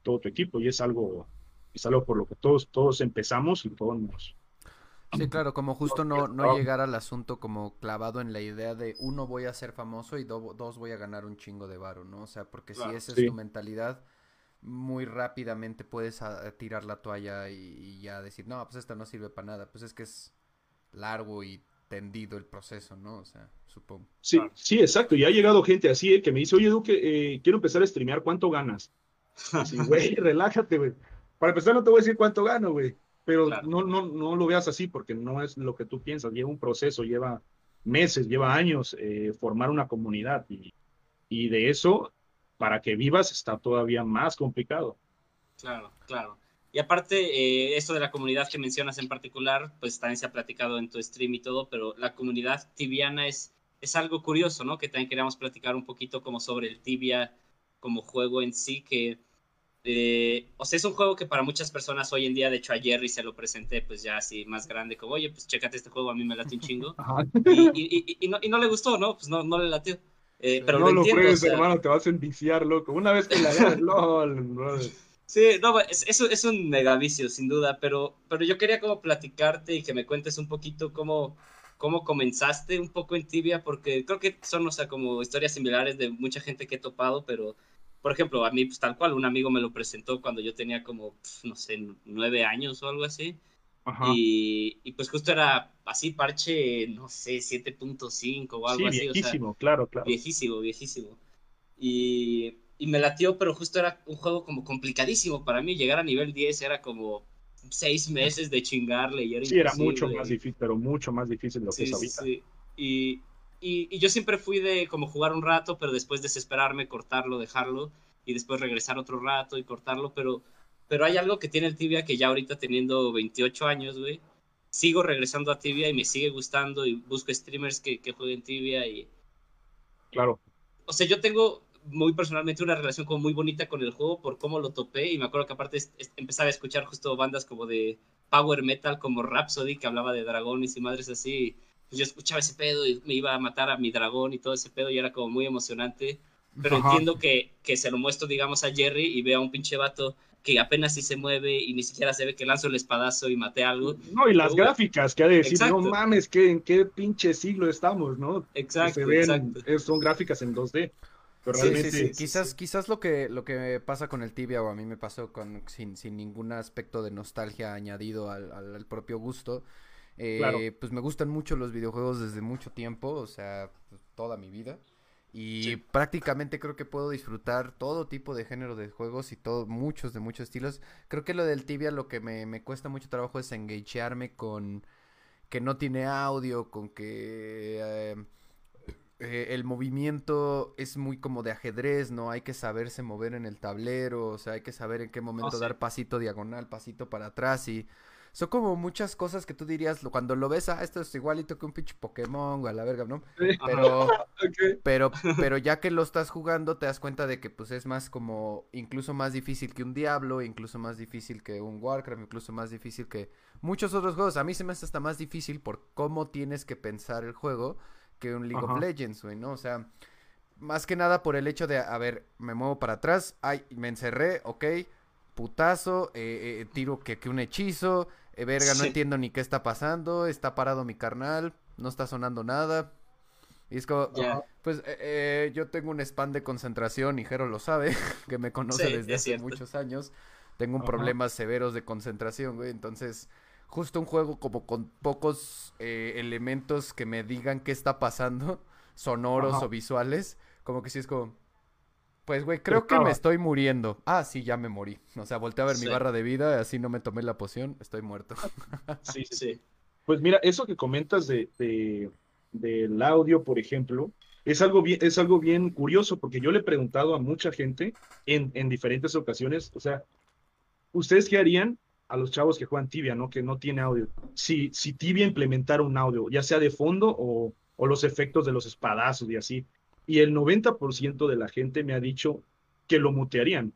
S3: todo tu equipo. Y es algo, es algo por lo que todos, todos empezamos y todos nos...
S1: Sí, claro, como justo no, no llegar al asunto como clavado en la idea de uno voy a ser famoso y dos voy a ganar un chingo de varo, ¿no? O sea, porque si esa es tu mentalidad, muy rápidamente puedes tirar la toalla y, ya decir, no, pues esto no sirve para nada. Pues es que es largo y tendido el proceso, ¿no? O sea, supongo.
S3: Sí, sí, exacto. Y ha llegado gente así ¿eh? que me dice, oye, Duque, eh, quiero empezar a streamear, ¿cuánto ganas? Así, güey, relájate, güey. Para empezar, no te voy a decir cuánto gano, güey. Pero no, no, no lo veas así porque no es lo que tú piensas. Lleva un proceso, lleva meses, lleva años eh, formar una comunidad. Y, y de eso, para que vivas, está todavía más complicado.
S2: Claro, claro. Y aparte, eh, esto de la comunidad que mencionas en particular, pues también se ha platicado en tu stream y todo, pero la comunidad tibiana es, es algo curioso, ¿no? Que también queríamos platicar un poquito como sobre el tibia como juego en sí, que, eh, o sea, es un juego que para muchas personas hoy en día, de hecho a Jerry se lo presenté pues ya así más grande, como, oye, pues chécate este juego, a mí me late un chingo. y, y, no, y, no, le gustó, ¿no? Pues no, no le latió.
S3: Eh, pero no lo, pruebes, hermano, te vas a enviciar, loco. Una vez que la veas, LOL,
S2: Sí, no, es, es, es, un megavicio, sin duda, pero, pero yo quería como platicarte y que me cuentes un poquito cómo, cómo comenzaste un poco en Tibia, porque creo que son, o sea, como historias similares de mucha gente que he topado, pero por ejemplo, a mí, pues tal cual, un amigo me lo presentó cuando yo tenía como, no sé, nueve años o algo así. Y, y, pues justo era así, parche, no sé, 7.5 o algo
S3: así. Viejísimo, claro, claro.
S2: Viejísimo, viejísimo. Y, y me latió, pero justo era un juego como complicadísimo para mí. Llegar a nivel 10 era como seis meses de chingarle y era
S3: Sí, era mucho más difícil, pero mucho más difícil de lo que es ahorita. Sí.
S2: Y, y, yo siempre fui de como jugar un rato, pero después desesperarme, cortarlo, dejarlo y después regresar otro rato y cortarlo, pero, pero hay algo que tiene el tibia que ya ahorita teniendo 28 años, güey, sigo regresando a tibia y me sigue gustando y busco streamers que, que jueguen tibia y...
S3: Claro.
S2: O sea, yo tengo muy personalmente una relación como muy bonita con el juego por cómo lo topé y me acuerdo que aparte empezaba a escuchar justo bandas como de power metal como Rhapsody que hablaba de dragones y madres así pues yo escuchaba ese pedo y me iba a matar a mi dragón y todo ese pedo y era como muy emocionante. pero entiendo que, que se lo muestro, digamos, a Jerry y veo a un pinche vato que apenas si se mueve y ni siquiera se ve que lanzo el espadazo y maté algo.
S3: No, y las gráficas, que ha de decir, no mames, que en qué pinche siglo estamos, ¿no?
S2: Exacto,
S3: Son gráficas en 2D.
S1: sí, sí, Quizás, quizás lo que, lo que pasa con el tibia, o a mí me pasó con, sin, sin ningún aspecto de nostalgia añadido al, al, propio gusto. Eh, Pues me gustan mucho los videojuegos desde mucho tiempo, o sea, pues, toda mi vida. Y prácticamente creo que puedo disfrutar todo tipo de género de juegos y todo, muchos de muchos estilos. Creo que lo del tibia lo que me, me cuesta mucho trabajo es engagearme con que no tiene audio, con que eh, eh, el movimiento es muy como de ajedrez, ¿no? Hay que saberse mover en el tablero, o sea, hay que saber en qué momento oh, dar pasito diagonal, pasito para atrás y son como muchas cosas que tú dirías cuando lo ves, ah, esto es igualito que un pinche Pokémon, o a la verga, ¿no? Pero, pero, pero ya que lo estás jugando, te das cuenta de que pues es más como, incluso más difícil que un Diablo, incluso más difícil que un Warcraft, incluso más difícil que muchos otros juegos. A mí se me hace hasta más difícil por cómo tienes que pensar el juego que un League of Legends, güey, ¿no? O sea, más que nada por el hecho de, a ver, me muevo para atrás, ay, me encerré, ok, putazo, eh, eh, tiro que, que, un hechizo, eh, verga, no entiendo ni qué está pasando, está parado mi carnal, no está sonando nada. Y es como, pues yo tengo un spam de concentración y Jero lo sabe, que me conoce desde hace muchos años. Tengo un problemas severos de concentración, güey. Entonces, justo un juego como con pocos elementos que me digan qué está pasando, sonoros o visuales, como que sí es como, pues, güey, creo que me estoy muriendo. Ah, sí, ya me morí. O sea, volteé a ver mi barra de vida, así no me tomé la poción, estoy muerto.
S3: sí, sí. Pues mira, eso que comentas de, de, del audio, por ejemplo, es algo, bien, es algo bien curioso, porque yo le he preguntado a mucha gente en, en diferentes ocasiones, o sea, ¿ustedes qué harían a los chavos que juegan tibia, ¿no? Que no tiene audio. Si, si tibia implementara un audio, ya sea de fondo o, o los efectos de los espadazos y así y el 90% de la gente me ha dicho que lo mutearían.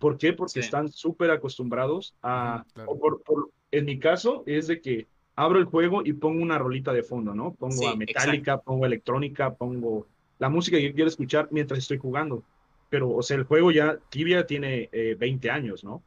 S3: ¿Por qué? Porque están súper acostumbrados a... por, en mi caso es de que abro el juego y pongo una rolita de fondo, ¿no? Pongo a metálica, pongo electrónica, pongo la música que quiero escuchar mientras estoy jugando. Pero, o sea, el juego ya, Tibia tiene 20 eh, años, ¿no?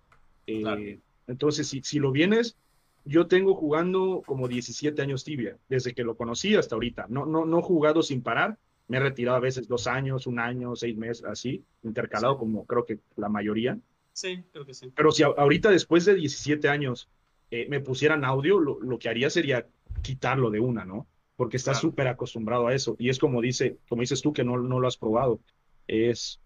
S3: Eh, entonces, si, si lo vienes, yo tengo jugando como 17 años Tibia, desde que lo conocí hasta ahorita. No, no, no jugado sin parar, me he retirado a veces dos años, un año, seis meses, así, intercalado como creo que la mayoría.
S2: Sí, creo que sí.
S3: Pero si ahorita después de 17 años eh, me pusieran audio, lo, que haría sería quitarlo de una, ¿no? Porque está súper acostumbrado a eso. Y es como dice, como dices tú que no, no lo has probado. Es...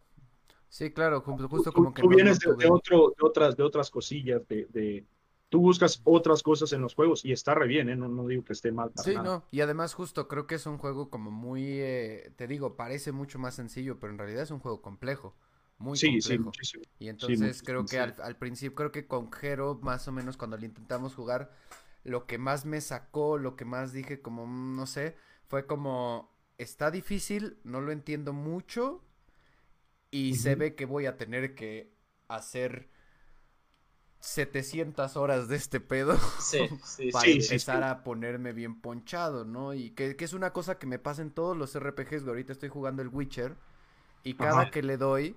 S1: Sí, claro, justo como que...
S3: Tú vienes de, otro, de, otras, de otras cosillas, de tú buscas otras cosas en los juegos y está re bien, ¿eh? no, digo que esté mal.
S1: sí, no, y además justo creo que es un juego como muy, eh, te digo, parece mucho más sencillo, pero en realidad es un juego complejo. Muy sí, complejo. Sí, y entonces creo que al, principio, creo que con Jero, más o menos cuando le intentamos jugar, lo que más me sacó, lo que más dije como, mm, no sé, fue como, está difícil, no lo entiendo mucho y se ve que voy a tener que hacer 700 horas de este pedo para empezar a ponerme bien ponchado, ¿no? Y que, es una cosa que me pasa en todos los RPGs, ahorita estoy jugando el Witcher y cada que le doy,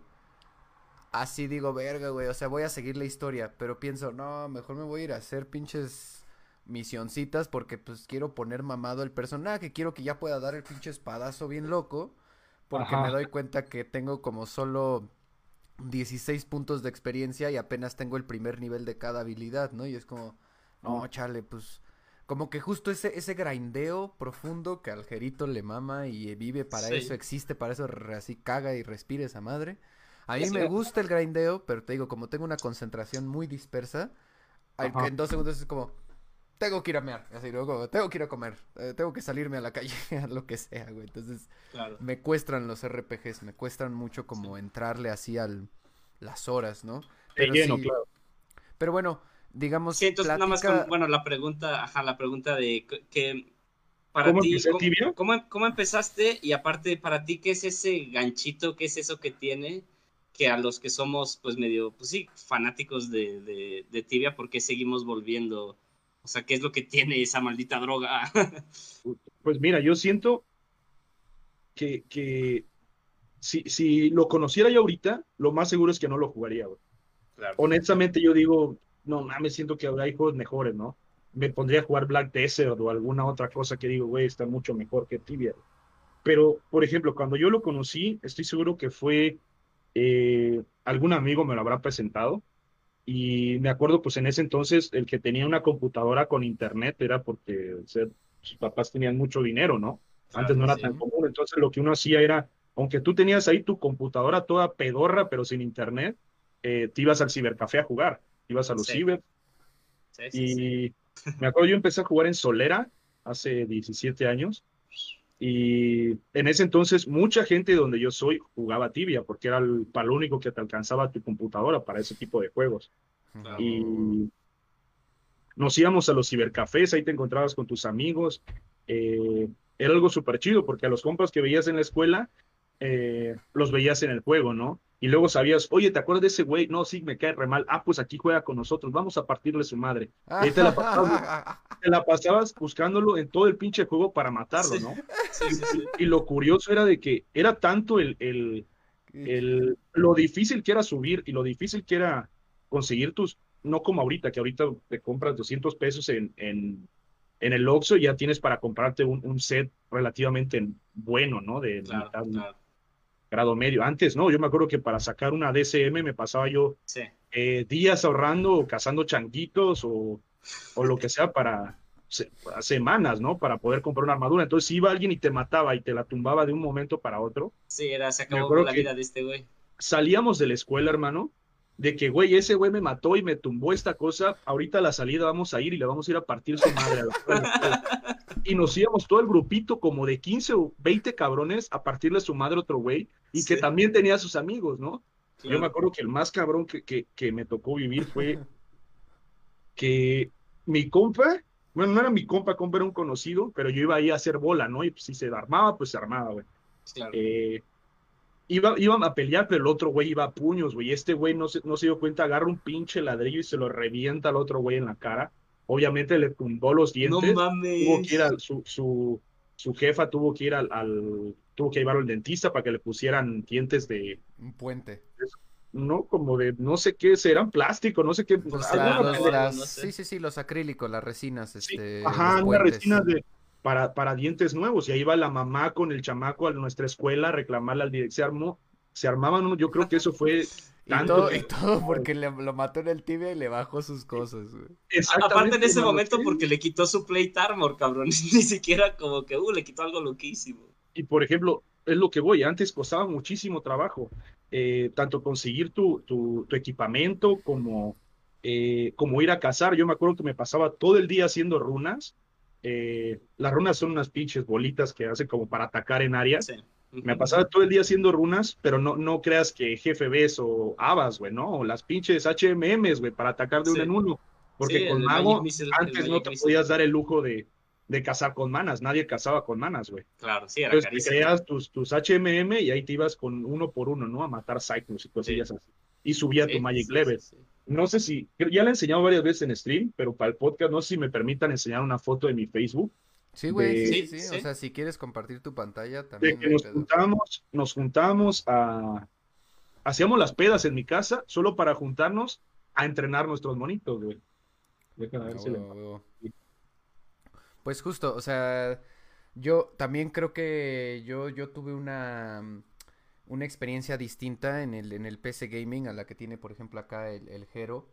S1: así digo, verga, güey, o sea, voy a seguir la historia, pero pienso, no, mejor me voy a ir a hacer pinches misioncitas porque pues quiero poner mamado el personaje, quiero que ya pueda dar el pinche espadazo bien loco, porque me doy cuenta que tengo como solo 16 puntos de experiencia y apenas tengo el primer nivel de cada habilidad, ¿no? Y es como, no, chale, pues como que justo ese, ese grindeo profundo que al Jerito le mama y vive para eso, existe para eso, así caga y respira esa madre. A mí me gusta el grindeo, pero te digo, como tengo una concentración muy dispersa, en dos segundos es como, tengo que ir a mear, así, luego, tengo que ir a comer, eh, tengo que salirme a la calle, a lo que sea, güey. Entonces, me cuestan los RPGs, me cuestan mucho como entrarle así al las horas, ¿no?
S3: Pero lleno, claro.
S1: Pero bueno, digamos.
S2: Sí, entonces nada más, bueno, la pregunta, ajá, la pregunta de que para
S3: ¿Cómo
S2: ti,
S3: ¿cómo,
S2: ¿cómo, empezaste? Y aparte, para ti, ¿qué es ese ganchito? ¿Qué es eso que tiene? Que a los que somos, pues medio, pues sí, fanáticos de, de, de tibia, ¿por qué seguimos volviendo? O sea, ¿qué es lo que tiene esa maldita droga?
S3: pues mira, yo siento que, que si, si lo conociera yo ahorita, lo más seguro es que no lo jugaría, güey. Honestamente, yo digo, no me siento que hay juegos mejores, ¿no? Me pondría a jugar Black Desert o alguna otra cosa que digo, güey, está mucho mejor que Tibia. Pero, por ejemplo, cuando yo lo conocí, estoy seguro que fue eh, algún amigo me lo habrá presentado. Y me acuerdo, pues en ese entonces, el que tenía una computadora con internet era porque sus papás tenían mucho dinero, ¿no? Antes no era tan común. Entonces, lo que uno hacía era, aunque tú tenías ahí tu computadora toda pedorra, pero sin internet, eh, te ibas al cibercafé a jugar. Ibas a los ciber. y me acuerdo, yo empecé a jugar en Solera hace 17 años. Y en ese entonces mucha gente donde yo soy jugaba tibia porque era el, para lo único que te alcanzaba tu computadora para ese tipo de juegos. Y nos íbamos a los cibercafés, ahí te encontrabas con tus amigos. Eh, era algo súper chido porque a los compas que veías en la escuela eh, los veías en el juego, ¿no? Y luego sabías, oye, ¿te acuerdas de ese güey? No, sí, me cae re mal. Ah, pues aquí juega con nosotros, vamos a partirle su madre. Y te la, pasabas, buscándolo en todo el pinche juego para matarlo, ¿no? Y lo curioso era de que era tanto el, el, el, lo difícil que era subir y lo difícil que era conseguir tus, no como ahorita, que ahorita te compras 200 pesos en, en, en el Oxxo y ya tienes para comprarte un, un set relativamente bueno, ¿no? De grado medio. Antes, no, yo me acuerdo que para sacar una DCM me pasaba yo eh, días ahorrando o cazando changuitos o, o lo que sea para semanas, ¿no? Para poder comprar una armadura. Entonces, si iba alguien y te mataba y te la tumbaba de un momento para otro.
S2: Sí, era, se acabó la vida de este güey.
S3: Salíamos de la escuela, hermano, de que, güey, ese güey me mató y me tumbó esta cosa, ahorita a la salida vamos a ir y le vamos a ir a partir su madre. y nos íbamos todo el grupito, como de 15 o 20 cabrones, a partirle su madre a otro güey, y que también tenía sus amigos, ¿no? Yo me acuerdo que el más cabrón que, que, que, me tocó vivir fue que mi compa, bueno, no era mi compa, compa era un conocido, pero yo iba ahí a hacer bola, ¿no? Y si se armaba, pues se armaba, güey. Eh, iba, iban a pelear, pero el otro güey iba a puños, güey. Este güey no se, no se dio cuenta, agarra un pinche ladrillo y se lo revienta al otro güey en la cara. Obviamente le tumbó los dientes. No mames. Tuvo que ir al, su, su, su, jefa tuvo que ir al, al, tuvo que llevarlo al dentista para que le pusieran dientes de.
S1: Un puente.
S3: No, como de, no sé qué, eran plástico, no sé qué.
S1: Pues Sí, sí, sí, los acrílicos, las resinas. Este,
S3: ajá, las resinas de, para, para dientes nuevos. Y ahí va la mamá con el chamaco a nuestra escuela a reclamarle al director. Se, armó, se armaban, yo creo que eso fue
S1: y, todo, y todo, porque le, lo mató en el tibia y le bajó sus cosas, güey.
S2: Aparte en ese momento porque le quitó su plate armor, cabrón. Ni siquiera como que, uh, le quitó algo loquísimo.
S3: Y por ejemplo, es lo que voy, antes costaba muchísimo trabajo, eh, tanto conseguir tu, tu, equipamiento como, eh, como ir a cazar. Yo me acuerdo que me pasaba todo el día haciendo runas eh, las runas son unas pinches bolitas que hace como para atacar en áreas. Me pasaba todo el día haciendo runas, pero no, no creas que GFBs o Abas, güey, ¿no? O las pinches HMMs, güey, para atacar de uno en uno. Porque con Mago antes no te podías dar el lujo de, de cazar con manas. Nadie cazaba con manas, güey.
S2: Claro, sí, era
S3: Entonces creas tus, tus HMM y ahí te ibas con uno por uno, ¿no? A matar Cyclops y cosillas así. Y subía tu Magic Level no sé si, ya le he enseñado varias veces en stream, pero para el podcast no sé si me permitan enseñar una foto de mi Facebook.
S1: Sí, güey, sí, sí, o sea, si quieres compartir tu pantalla también.
S3: De que nos juntamos, nos juntamos a, hacíamos las pedas en mi casa solo para juntarnos a entrenar nuestros monitos, güey.
S1: Pues justo, o sea, yo también creo que yo, yo tuve una una experiencia distinta en el, en el PC Gaming a la que tiene, por ejemplo, acá el, el Hero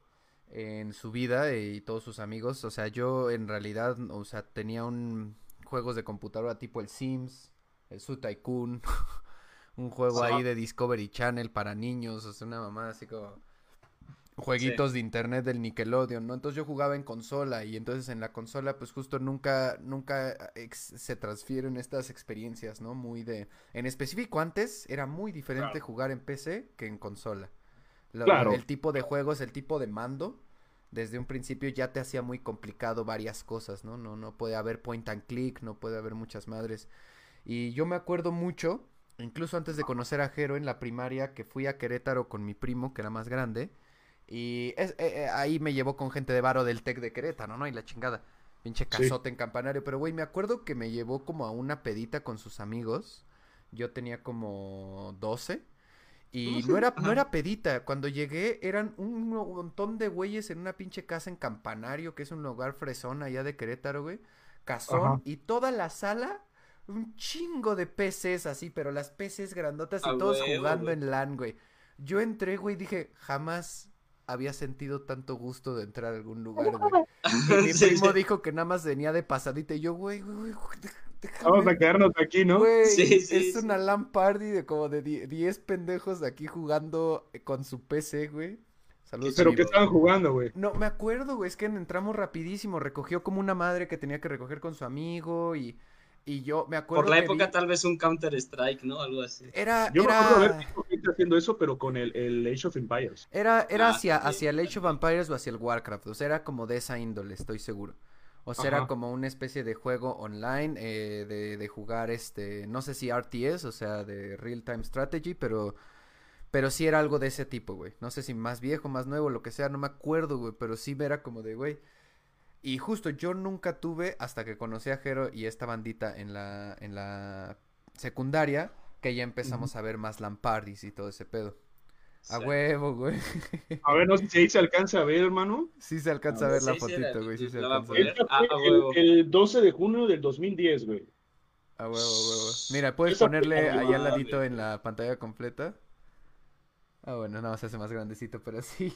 S1: en su vida y todos sus amigos. O sea, yo en realidad, o sea, tenía un juegos de computadora tipo el Sims, el Su Tycoon, un juego ahí de Discovery Channel para niños, o sea, una mamá así como jueguitos de internet del Nickelodeon, ¿no? Entonces yo jugaba en consola y entonces en la consola pues justo nunca, nunca se transfieren estas experiencias, ¿no? Muy de... En específico antes era muy diferente jugar en PC que en consola. Claro. El tipo de juegos, el tipo de mando, desde un principio ya te hacía muy complicado varias cosas, ¿no? No, no puede haber point and click, no puede haber muchas madres. Y yo me acuerdo mucho, incluso antes de conocer a Jero en la primaria, que fui a Querétaro con mi primo, que era más grande, y es, eh, eh, ahí me llevó con gente de varo del Tec de Querétaro, ¿no? Y la chingada. Pinche cazote en campanario. Pero, güey, me acuerdo que me llevó como a una pedita con sus amigos. yo tenía como 12. Y no era, no era pedita. Cuando llegué eran un montón de güeyes en una pinche casa en Campanario, que es un lugar fresón allá de Querétaro, güey. Casón. Y toda la sala, un chingo de peces así, pero las peces grandotas y todos jugando en LAN, güey. Yo entré, güey, dije, jamás había sentido tanto gusto de entrar a algún lugar, güey. Y mi primo dijo que nada más venía de pasadita y yo, güey, güey, güey,
S3: Vamos a quedarnos aquí, ¿no?
S1: Sí, sí, es una LAN party de como de 10 pendejos de aquí jugando con su PC, güey.
S3: Saludos. ¿Pero qué estaban jugando, güey?
S1: No, me acuerdo, güey, es que entramos rapidísimo. Recogió como una madre que tenía que recoger con su amigo y... Y yo me acuerdo.
S2: Por la época, tal vez un Counter Strike, ¿no? Algo así.
S1: Era.
S3: Yo
S1: era...
S3: me acuerdo haber visto gente haciendo eso, pero con el, el Age of Empires.
S1: Era, era ah, hacia, hacia el Age of Empires o hacia el Warcraft. O sea, era como de esa índole, estoy seguro. O sea, era como una especie de juego online eh, de, de, jugar este, no sé si RTS, o sea, de Real Time Strategy, pero, pero sí era algo de ese tipo, güey. No sé si más viejo, más nuevo, lo que sea, no me acuerdo, güey, pero sí era como de, güey. Y justo yo nunca tuve, hasta que conocí a Jero y esta bandita en la, en la secundaria, que ya empezamos a ver más Lampardis y todo ese pedo. A huevo, güey.
S3: A ver, no sé si ahí se alcanza a ver, hermano.
S1: Sí se alcanza a ver la fotito, güey. Sí, se alcanza a ver.
S3: El, 12 de junio del 2010, güey.
S1: A huevo, huevo. Mira, puedes ponerle ahí al ladito en la pantalla completa. Ah, bueno, no, se hace más grandecito, pero sí.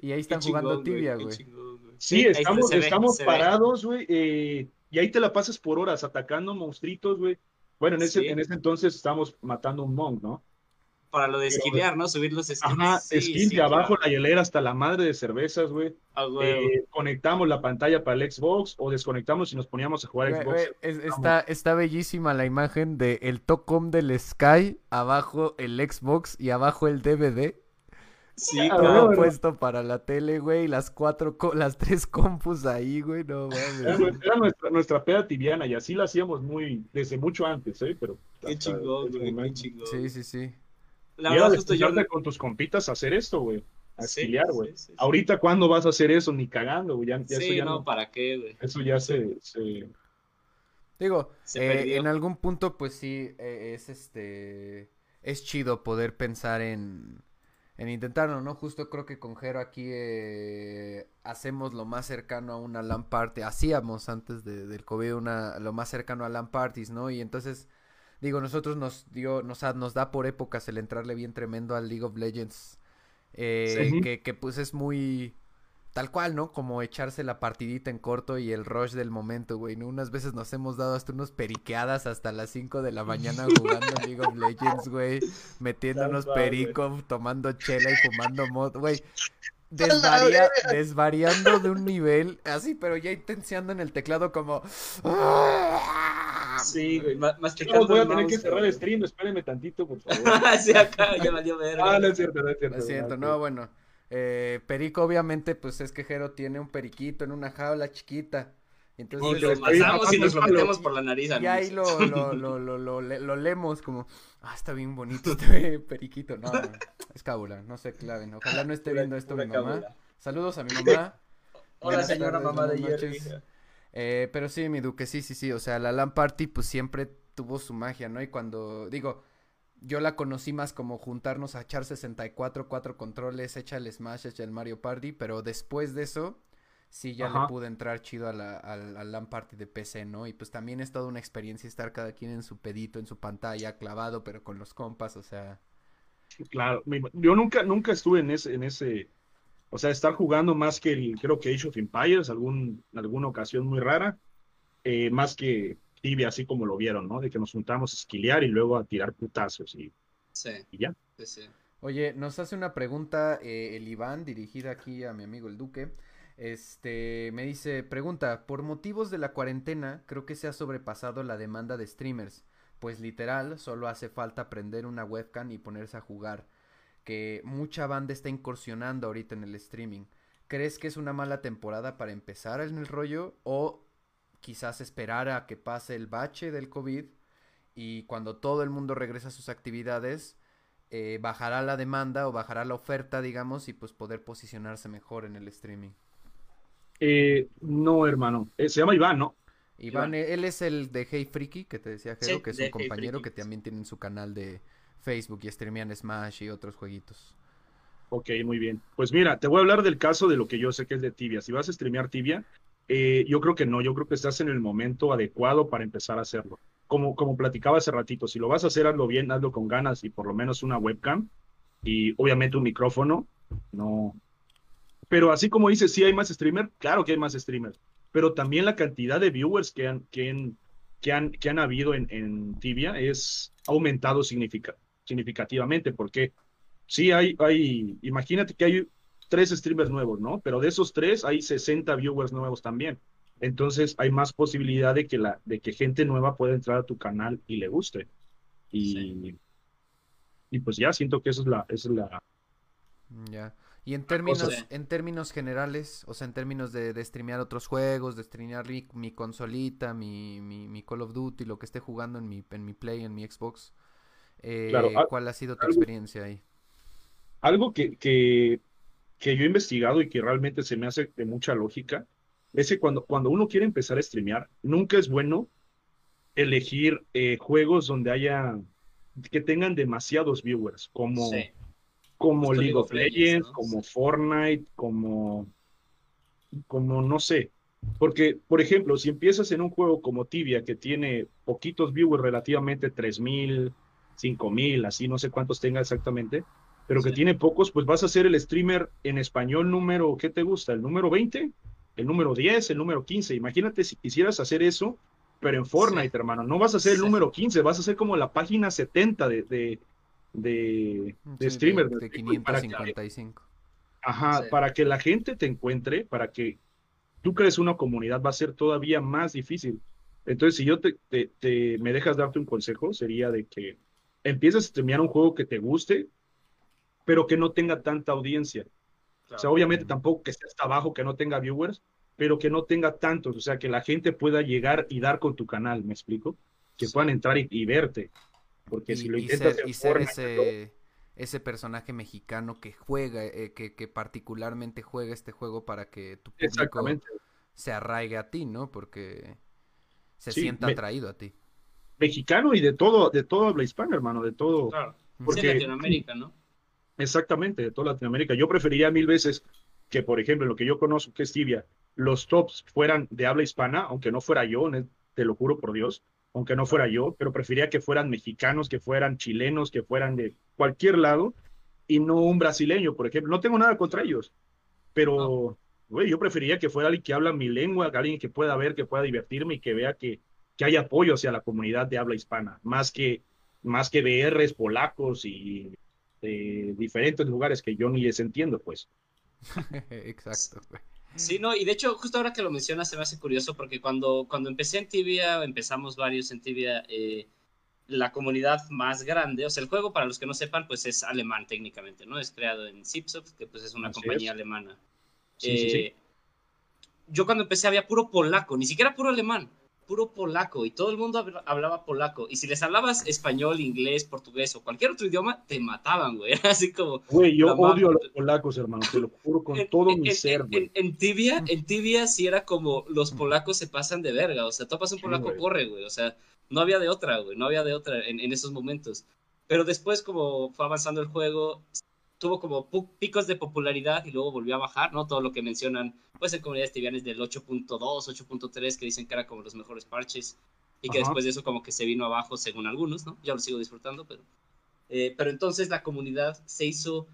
S1: Y ahí están jugando tibia, güey.
S3: Sí, estamos, estamos parados, güey. Eh, y ahí te la pasas por horas atacando monstruitos, güey. Bueno, en ese, en ese entonces estábamos matando un monk, ¿no?
S2: Para lo de esquivear, ¿no? Subir los skins.
S3: Ajá, skins de abajo la hielera hasta la madre de cervezas, güey.
S2: Ah,
S3: eh, conectamos la pantalla para el Xbox o desconectamos y nos poníamos a jugar Xbox.
S1: está, está bellísima la imagen de el Tocom del Sky, abajo el Xbox y abajo el DVD. Sí, todo puesto para la tele, güey, las cuatro, las tres compus ahí, güey, no mames.
S3: Era, nuestra, nuestra peda tibiana y así la hacíamos muy, desde mucho antes, ¿eh? Pero.
S2: Qué chingón, güey, qué chingón.
S1: Sí, sí, sí.
S3: La verdad, justo yo... con tus compitas a hacer esto, güey. A esquiliar, güey. Ahorita, ¿cuándo vas a hacer eso? Ni cagando, güey. Ya,
S2: eso ya no, ¿para qué, güey?
S3: Eso ya se... se...
S1: Digo, eh, en algún punto, pues sí, eh, es este... Es chido poder pensar en... En intentarlo, ¿no? Justo creo que con Jero aquí eh, hacemos lo más cercano a una LAN party. Hacíamos antes de, del COVID una, lo más cercano a LAN parties, ¿no? Y entonces Digo, nosotros nos dio, nos, nos da por épocas el entrarle bien tremendo al League of Legends. Eh, que, que pues es muy tal cual, ¿no? Como echarse la partidita en corto y el rush del momento, güey. ¿no? Unas veces nos hemos dado hasta unos periqueadas hasta las 5 de la mañana jugando League of Legends, güey. Metiéndonos perico, tomando chela y fumando mod, güey. Desvariando de un nivel así, pero ya intensiando en el teclado como...
S2: Sí, güey, más, que
S3: no, voy a tener que cerrar el stream, espérenme tantito, por favor.
S2: sí, acá ya valió ver.
S3: Ah, no es cierto, no es cierto.
S1: Lo siento, no, bueno. Eh, perico, obviamente, pues es que Jero tiene un periquito en una jaula chiquita. Entonces,
S2: lo pasamos y nos lo metemos por la nariz.
S1: Y ahí lo, lo, lo, lo, lo, lo, leemos como, ah, está bien bonito este periquito. No, no, es cábula, no se claven. Ojalá no esté viendo esto mi mamá. Saludos a mi mamá.
S2: Hola, señora mamá de Jerry.
S1: Eh, pero sí, mi duque, sí, sí, sí. O sea, la LAN Party, pues siempre tuvo su magia, ¿no? Y cuando, digo, yo la conocí más como juntarnos a echar 64, cuatro controles, echa el Smash, echa el Mario Party, pero después de eso, sí ya le pude entrar chido a la, a, LAN Party de PC, ¿no? Y pues también es toda una experiencia estar cada quien en su pedito, en su pantalla, clavado, pero con los compas, o sea.
S3: Claro, yo nunca, nunca estuve en ese, en ese, o sea, estar jugando más que el, creo que Age of Empires, algún, alguna ocasión muy rara, eh, más que tibia, así como lo vieron, ¿no? De que nos juntamos a esquilear y luego a tirar putazos y,
S2: sí.
S3: y ya.
S2: Sí, sí.
S1: Oye, nos hace una pregunta eh, el Iván, dirigida aquí a mi amigo el Duque. Este, me dice, pregunta, por motivos de la cuarentena, creo que se ha sobrepasado la demanda de streamers, pues literal, solo hace falta prender una webcam y ponerse a jugar que mucha banda está incursionando ahorita en el streaming. ¿Crees que es una mala temporada para empezar en el rollo o quizás esperar a que pase el bache del COVID y cuando todo el mundo regresa a sus actividades eh, bajará la demanda o bajará la oferta, digamos, y pues poder posicionarse mejor en el streaming?
S3: Eh, no, hermano. Eh, se llama Iván, ¿no?
S1: Iván, él es el de Hey Freaky, que te decía Jero,
S2: Sí,
S1: que es un
S2: Hey
S1: compañero
S2: Freaky.
S1: que también tiene su canal de Facebook y streamean Smash y otros jueguitos.
S3: Ok, muy bien. Pues mira, te voy a hablar del caso de lo que yo sé que es de Tibia. Si vas a streamear Tibia, eh, yo creo que no, yo creo que estás en el momento adecuado para empezar a hacerlo. Como, como platicaba hace ratito, si lo vas a hacer, hazlo bien, hazlo con ganas y por lo menos una webcam y obviamente un micrófono. No. Pero así como dices, sí hay más streamers, claro que hay más streamers, pero también la cantidad de viewers que han, que han, que han, que han habido en, en Tibia es aumentado significa- significativamente porque sí hay, hay, imagínate que hay tres streamers nuevos, ¿no? Pero de esos tres hay 60 viewers nuevos también. Entonces hay más posibilidad de que, la, de que gente nueva pueda entrar a tu canal y le guste. Y,
S2: Sí.
S3: y pues ya siento que eso es la, esa es la,
S1: Ya. Y en términos, en términos generales, o sea, en términos de, de streamear otros juegos, de streamear mi, mi consolita, mi, mi, mi Call of Duty, lo que esté jugando en mi, en mi Play, en mi Xbox, eh,
S3: Claro, al-
S1: ¿cuál ha sido tu
S3: algo-
S1: experiencia ahí?
S3: Algo que, que, que yo he investigado y que realmente se me hace de mucha lógica es que cuando, cuando uno quiere empezar a streamear, nunca es bueno elegir eh, juegos donde haya, que tengan demasiados viewers, como,
S2: Sí.
S3: Como League of Legends,
S2: ¿no?
S3: como Fortnite, como, como no sé. Porque, por ejemplo, si empiezas en un juego como Tibia, que tiene poquitos viewers, relativamente 3000, 5000, así no sé cuántos tenga exactamente, pero que
S2: Sí.
S3: tiene pocos, pues vas a ser el streamer en español número, ¿qué te gusta? ¿El número 20? ¿El número 10? ¿El número 15? Imagínate si quisieras hacer eso, pero en Fortnite,
S2: Sí.
S3: hermano. No vas a ser el
S2: Sí.
S3: número 15, vas a ser como la página 70 de, de, de, de
S1: Sí,
S3: streamer.
S1: de,
S3: ¿me
S1: de
S3: explico? Y para que-
S1: 555.
S3: Ajá,
S2: Sí.
S3: para que la gente te encuentre, para que tú crees una comunidad, va a ser todavía más difícil. Entonces, si yo te, te- te- me dejas darte un consejo, sería de que empieces a streamear un juego que te guste, pero que no tenga tanta audiencia. O sea, obviamente tampoco que esté hasta abajo, que no tenga viewers, pero que no tenga tantos, o sea, que la gente pueda llegar y dar con tu canal, ¿me explico? Que
S2: Sí.
S3: puedan entrar y, y verte. Porque
S1: Y,
S3: si lo
S1: y
S3: intentas
S1: ser,
S3: en
S1: y ser ese, ese personaje mexicano que juega, eh, que, que particularmente juega este juego para que tu público
S3: Exactamente.
S1: se arraigue a ti, ¿no? Porque se
S3: Sí,
S1: sienta
S3: me-
S1: atraído a ti.
S3: Mexicano y de todo, de todo habla hispana, hermano, de todo.
S2: Claro.
S3: Porque-
S2: Sí, en Latinoamérica, ¿no?
S3: Exactamente, de toda Latinoamérica. Yo preferiría mil veces que, por ejemplo, lo que yo conozco que es Tibia, los tops fueran de habla hispana, aunque no fuera yo, te lo juro por Dios, aunque no fuera yo, pero preferiría que fueran mexicanos, que fueran chilenos, que fueran de cualquier lado y no un brasileño, por ejemplo. No tengo nada contra ellos, pero, güey, yo preferiría que fuera alguien que habla mi lengua, alguien que pueda ver, que pueda divertirme y que vea que, que hay apoyo hacia la comunidad de habla hispana, más que, más que BRs polacos y de diferentes lugares que yo ni les entiendo, pues.
S1: Exacto.
S2: Sí, no, y de hecho, justo ahora que lo mencionas, se me hace curioso porque cuando, cuando empecé en Tibia, empezamos varios en Tibia, eh, la comunidad más grande, o sea, el juego, para los que no sepan, pues es alemán técnicamente, ¿no? Es creado en Zipsoft, que pues es una
S3: Así
S2: compañía
S3: es.
S2: alemana.
S3: Sí, sí, sí.
S2: Eh, Yo cuando empecé había puro polaco, ni siquiera puro alemán, puro polaco, y todo el mundo habla- hablaba polaco. Y si les hablabas español, inglés, portugués o cualquier otro idioma, te mataban, güey. Así como,
S3: Güey, yo odio a los polacos, hermano, te lo juro con
S2: en-
S3: todo
S2: en-
S3: mi
S2: en-
S3: ser,
S2: en,
S3: güey.
S2: en tibia, en tibia sí era como los polacos se pasan de verga, o sea, topas un
S3: Sí,
S2: polaco,
S3: güey.
S2: corre, güey, o sea, no había de otra, güey, no había de otra en, en esos momentos. Pero después, como fue avanzando el juego, tuvo como picos de popularidad y luego volvió a bajar, ¿no? Todo lo que mencionan, pues en comunidades tibianas del 8.2, 8.3, que dicen que era como los mejores parches, y que
S3: Ajá.
S2: después de eso como que se vino abajo según algunos, ¿no? Yo lo sigo disfrutando, pero... eh, pero entonces la comunidad se hizo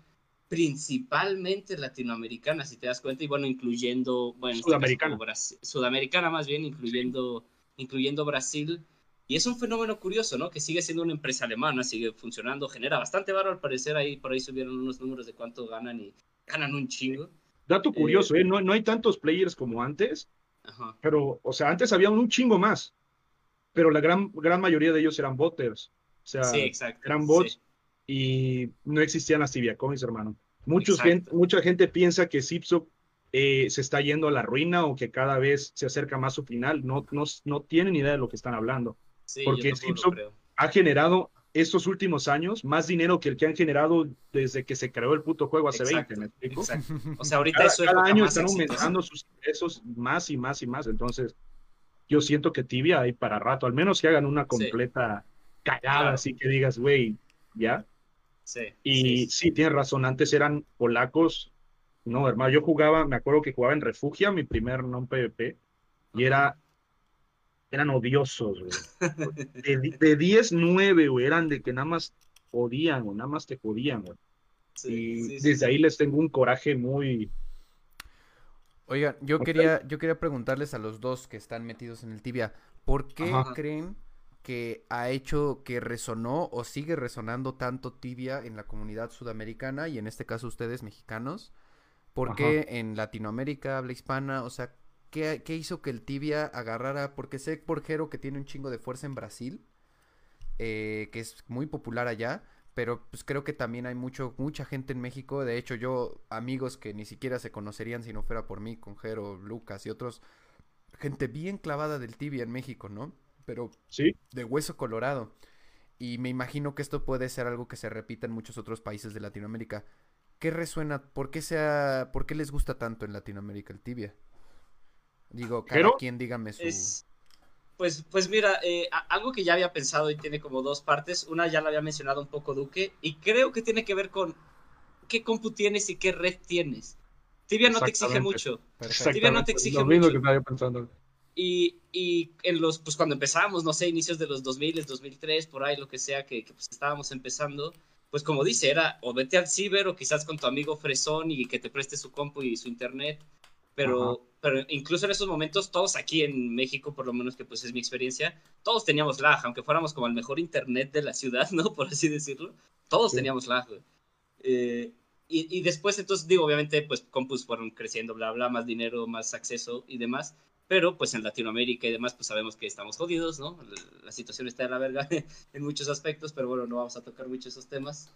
S2: principalmente latinoamericana, si te das cuenta, y bueno, incluyendo, bueno, este
S3: Sudamericana.
S2: Brasil- sudamericana más bien, incluyendo, incluyendo Brasil. Y es un fenómeno curioso, ¿no? Que sigue siendo una empresa alemana, sigue funcionando, genera bastante varo al parecer, ahí por ahí subieron unos números de cuánto ganan y ganan un chingo.
S3: Dato curioso, ¿eh? No, no hay tantos players como antes,
S2: Ajá.
S3: pero, o sea, antes había un chingo más, pero la gran, gran mayoría de ellos eran boters. O sea,
S2: Sí, exacto.
S3: eran bots
S2: sí.
S3: y no existían las tibia coins, hermano. Muchos gente, mucha gente piensa que Zipso eh, se está yendo a la ruina o que cada vez se acerca más a su final. No, no, no tienen idea de lo que están hablando.
S2: Sí,
S3: porque Simpson-. Ha generado estos últimos años más dinero que el que han generado desde que se creó el puto juego hace
S2: Exacto,
S3: 20, ¿me explico?
S2: Exacto. O sea, ahorita
S3: Cada,
S2: es su
S3: cada año están
S2: exitosa.
S3: aumentando sus ingresos más y más y más. Entonces, yo siento que tibia hay para rato, al menos que hagan una completa cagada, así que digas, güey, ¿ya?
S2: Sí.
S3: Y sí, tienes razón, antes eran polacos, no, hermano, yo jugaba, me acuerdo que jugaba en Refugia, mi primer non PvP, y era, eran odiosos, güey. De, 10, 9, güey, eran de que nada más odian, o nada más te jodían, güey. y desde ahí les tengo un coraje muy,
S1: Oigan, yo quería, yo quería preguntarles a los dos que están metidos en el tibia, ¿por qué creen que ha hecho que resonó o sigue resonando tanto tibia en la comunidad sudamericana y en este caso ustedes mexicanos? ¿Por qué en Latinoamérica, habla hispana? O sea, ¿qué, hizo que el tibia agarrara? Porque sé por Jero que tiene un chingo de fuerza en Brasil, eh, que es muy popular allá pero pues creo que también hay mucho, mucha gente en México, de hecho yo, amigos que ni siquiera se conocerían si no fuera por mí, con Jero, Lucas y otros, gente bien clavada del tibia en México, ¿no? Pero
S3: ¿Sí?
S1: de hueso colorado. Y me imagino que esto puede ser algo que se repita en muchos otros países de Latinoamérica. ¿Qué resuena? ¿Por qué, sea, ¿por qué les gusta tanto en Latinoamérica el tibia? Digo, cada quien dígame su...
S2: Pues, pues mira, eh, algo que ya había pensado y tiene como dos partes. Una ya la había mencionado un poco Duque y creo que tiene que ver con qué compu tienes y qué red tienes. Tibia no te exige mucho. Tibia no te exige lo mismo Que estaba pensando. Y, y, en los, pues cuando empezamos, no sé, inicios de los 2000, 2003, por ahí, lo que sea, que, pues estábamos empezando, pues como dice, era o vete al ciber o quizás con tu amigo Fresón y que te preste su compu y su internet pero, pero incluso en esos momentos, todos aquí en México, por lo menos que pues es mi experiencia, todos teníamos lag, aunque fuéramos como el mejor internet de la ciudad, ¿no? Por así decirlo, todos teníamos lag. Eh, y, y, después, entonces, digo, obviamente, pues compus fueron creciendo, bla, bla, más dinero, más acceso y demás. Pero, pues en Latinoamérica y demás, pues sabemos que estamos jodidos, ¿no? La, situación está de la verga en muchos aspectos, pero bueno, no vamos a tocar mucho esos temas.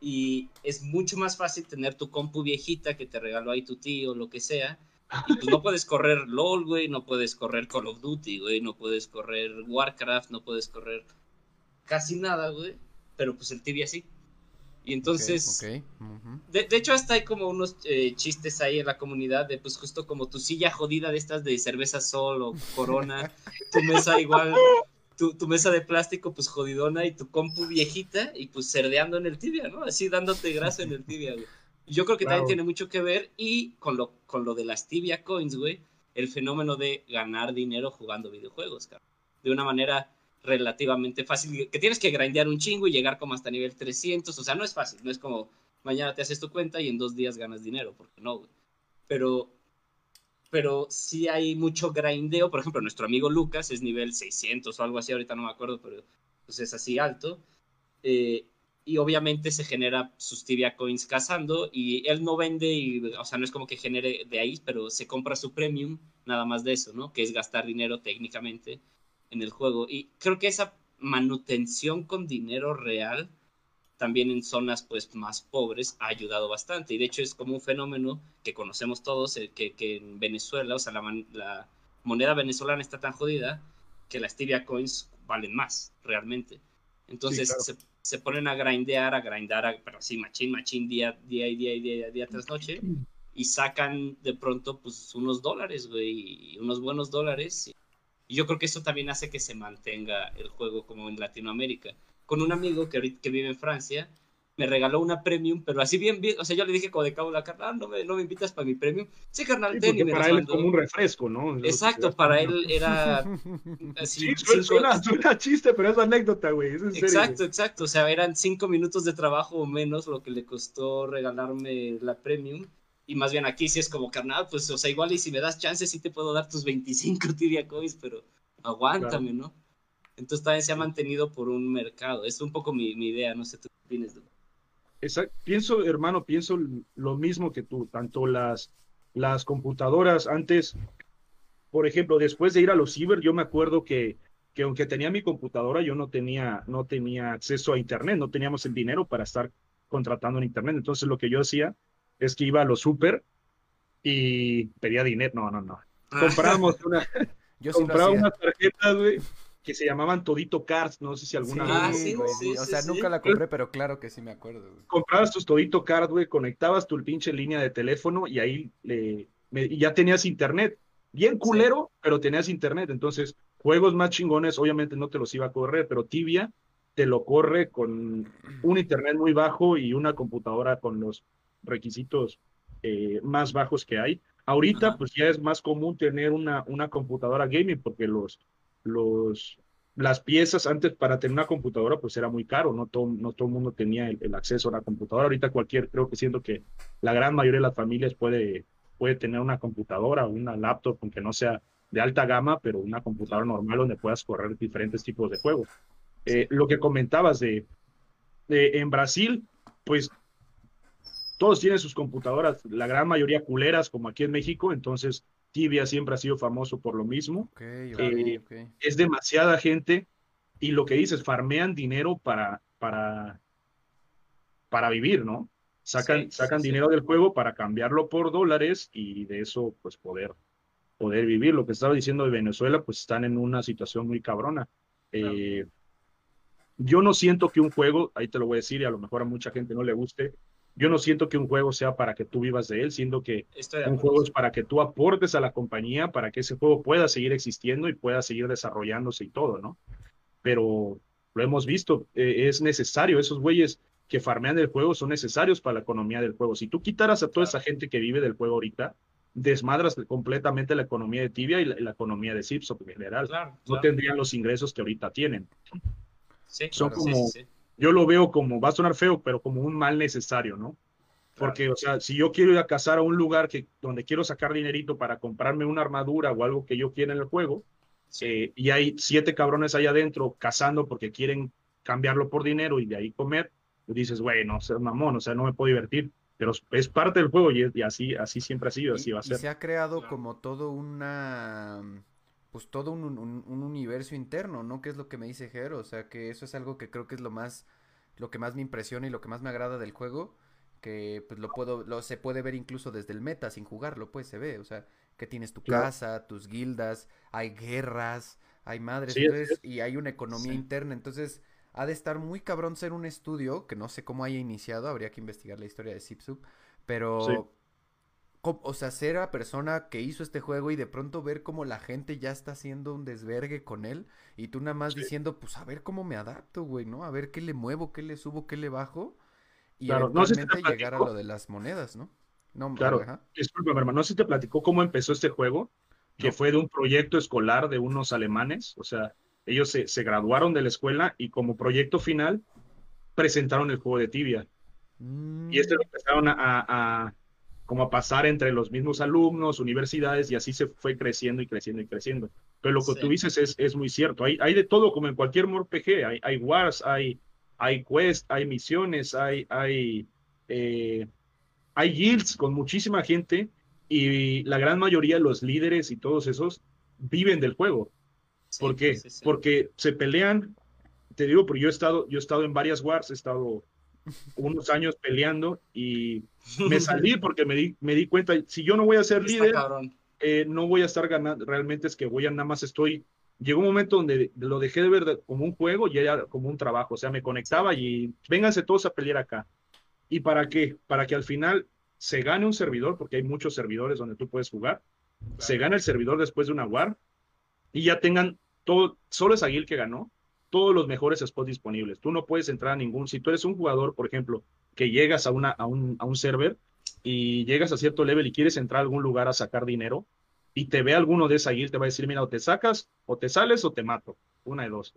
S2: Y es mucho más fácil tener tu compu viejita que te regaló ahí tu tío, lo que sea, pues no puedes correr LOL, güey, no puedes correr Call of Duty, güey, no puedes correr Warcraft, no puedes correr casi nada, güey. Pero pues el tibia sí. Y entonces, de, hecho hasta hay como unos eh, chistes ahí en la comunidad de pues justo como tu silla jodida de estas de cerveza sol o corona, tu mesa igual, tu, tu, mesa de plástico pues jodidona y tu compu viejita y pues cerdeando en el tibia, ¿no? Así dándote grasa en el tibia, güey. Yo creo que también tiene mucho que ver y con lo, con lo de las tibia coins, güey, el fenómeno de ganar dinero jugando videojuegos, cara. De una manera relativamente fácil, que tienes que grindear un chingo y llegar como hasta nivel 300, o sea, no es fácil, no es como mañana te haces tu cuenta y en dos días ganas dinero, porque no, güey. Pero, pero sí hay mucho grindeo, por ejemplo, nuestro amigo Lucas es nivel 600 o algo así, ahorita no me acuerdo, pero pues es así alto. Eh, y obviamente se genera sus tibia coins cazando y él no vende y o sea no es como que genere de ahí pero se compra su premium nada más de eso no que es gastar dinero técnicamente en el juego. Y creo que esa manutención con dinero real también en zonas pues más pobres ha ayudado bastante. Y de hecho es como un fenómeno que conocemos todos eh, que, que, en Venezuela o sea la, la moneda venezolana está tan jodida que las tibia coins valen más realmente. Entonces se se ponen a grindear, a grindar, pero así machín, machín, día, día y día y día, día tras noche, y sacan de pronto pues unos dólares, güey, unos buenos dólares. Y yo creo que eso también hace que se mantenga el juego como en Latinoamérica. Con un amigo que, que vive en Francia, me regaló una premium, pero así bien, bien, o sea, yo le dije como de cabo la carnal, ah, no me, no me invitas para mi premium. Sí, carnal,
S3: sí, me para él es como un refresco, ¿no?
S2: Exacto, para él era
S3: así, sí, suena, suena, chiste, pero es anécdota, güey, es en
S2: serio, Exacto, exacto, o sea, eran cinco minutos de trabajo o menos lo que le costó regalarme la premium. Y más bien aquí sí es como, carnal, pues, o sea, igual y si me das chance sí te puedo dar tus 25 Tibia Coins, pero aguántame, ¿no? Entonces también se ha mantenido por un mercado. Es un poco mi, mi idea, no sé, ¿tú qué opinas?
S3: Pienso, hermano, pienso lo mismo que tú, tanto las, las computadoras antes, por ejemplo, después de ir a los ciber, yo me acuerdo que, que aunque tenía mi computadora, yo no tenía, no tenía acceso a internet, no teníamos el dinero para estar contratando en internet. Entonces lo que yo hacía es que iba a los super y pedía dinero. No, no, no. Ah. Comprábamos una, yo compraba unas tarjetas, güey, que se llamaban Todito Cards, no sé si alguna
S1: vez. Sí, sí, o sea, nunca la compré, pero claro que sí me acuerdo.
S3: Comprabas tus Todito Cards, güey, conectabas tu pinche línea de teléfono y ahí le, ya tenías internet. bien culero, pero tenías internet. Entonces, juegos más chingones, obviamente no te los iba a correr, pero Tibia te lo corre con un internet muy bajo y una computadora con los requisitos eh, más bajos que hay. Ahorita, pues ya es más común tener una, una computadora gaming porque los, los, las piezas antes para tener una computadora pues era muy caro, no todo, no todo el mundo tenía el, acceso a una computadora. Ahorita cualquier, creo que siento que la gran mayoría de las familias puede, puede tener una computadora o una laptop, aunque no sea de alta gama, pero una computadora normal donde puedas correr diferentes tipos de juegos. Eh, lo que comentabas de, de, en Brasil, pues todos tienen sus computadoras, la gran mayoría culeras como aquí en México, entonces Tibia siempre ha sido famoso por lo mismo. Eh, es demasiada gente y lo que dices, farmean dinero para, para, para vivir, ¿no? Sacan, sacan dinero del juego para cambiarlo por dólares y de eso pues poder, poder vivir. Lo que estaba diciendo de Venezuela, pues están en una situación muy cabrona. Eh, yo no siento que un juego, ahí te lo voy a decir y a lo mejor a mucha gente no le guste, yo no siento que un juego sea para que tú vivas de él, siento que un juego es para que tú aportes a la compañía, para que ese juego pueda seguir existiendo y pueda seguir desarrollándose y todo, ¿no? Pero lo hemos visto, eh, es necesario, esos güeyes que farmean el juego son necesarios para la economía del juego. Si tú quitaras a toda esa gente que vive del juego ahorita, desmadras completamente la economía de Tibia y la, economía de Zipsop en general. no tendrían los ingresos que ahorita tienen. Sí, son como, yo lo veo como, va a sonar feo, pero como un mal necesario, ¿no? Porque, o sea, si yo quiero ir a cazar a un lugar que, donde quiero sacar dinerito para comprarme una armadura o algo que yo quiera en el juego, eh, y hay siete cabrones ahí adentro cazando porque quieren cambiarlo por dinero y de ahí comer, dices, güey, no ser mamón, o sea, no me puedo divertir. Pero es parte del juego y, así, así siempre ha sido, así va a ser.
S1: Y se ha creado como todo una pues todo un, un, universo interno, ¿no? Que es lo que me dice Ger, o sea que eso es algo que creo que es lo más, lo que más me impresiona y lo que más me agrada del juego, que pues lo puedo, lo se puede ver incluso desde el meta sin jugarlo, pues se ve, o sea, que tienes tu casa, tus guildas, hay guerras, hay madres, y hay una economía interna, entonces ha de estar muy cabrón ser un estudio, que no sé cómo haya iniciado, habría que investigar la historia de Zipsup, pero o sea, ser la persona que hizo este juego y de pronto ver cómo la gente ya está haciendo un desvergue con él y tú nada más diciendo, pues a ver cómo me adapto, güey, ¿no? A ver qué le muevo, qué le subo, qué le bajo y claro, no llegar a lo de las monedas, ¿no?
S3: No, claro, disculpa, hermano, no sé si te platicó cómo empezó este juego, que fue de un proyecto escolar de unos alemanes, o sea, ellos se, se, graduaron de la escuela y como proyecto final presentaron el juego de tibia. Y esto lo mm. empezaron a como a pasar entre los mismos alumnos, universidades, y así se fue creciendo y creciendo y creciendo. Pero lo que tú dices es, es muy cierto. Hay, hay de todo, como en cualquier RPG. Hay, hay wars, hay, hay quests, hay misiones, hay, hay, eh, hay guilds con muchísima gente, y la gran mayoría los líderes y todos esos viven del juego. ¿Por qué? Porque se pelean, te digo, porque yo he estado, yo he estado en varias wars, he estado unos años peleando y me salí porque me di, me di cuenta, si yo no voy a ser líder, eh, no voy a estar ganando, realmente es que voy a nada más estoy, llegó un momento donde lo dejé de ver como un juego y era como un trabajo, o sea, me conectaba y vénganse todos a pelear acá. ¿Y para qué? Para que al final se gane un servidor, porque hay muchos servidores donde tú puedes jugar, se gana el servidor después de una war y ya tengan todo, solo es Aguil que ganó, todos los mejores spots disponibles. Tú no puedes entrar a ningún, si tú eres un jugador, por ejemplo, que llegas a, una, a, un, a un server y llegas a cierto level y quieres entrar a algún lugar a sacar dinero y te ve alguno de esa guild, te va a decir, mira, o te sacas, o te sales, o te mato. Una de dos.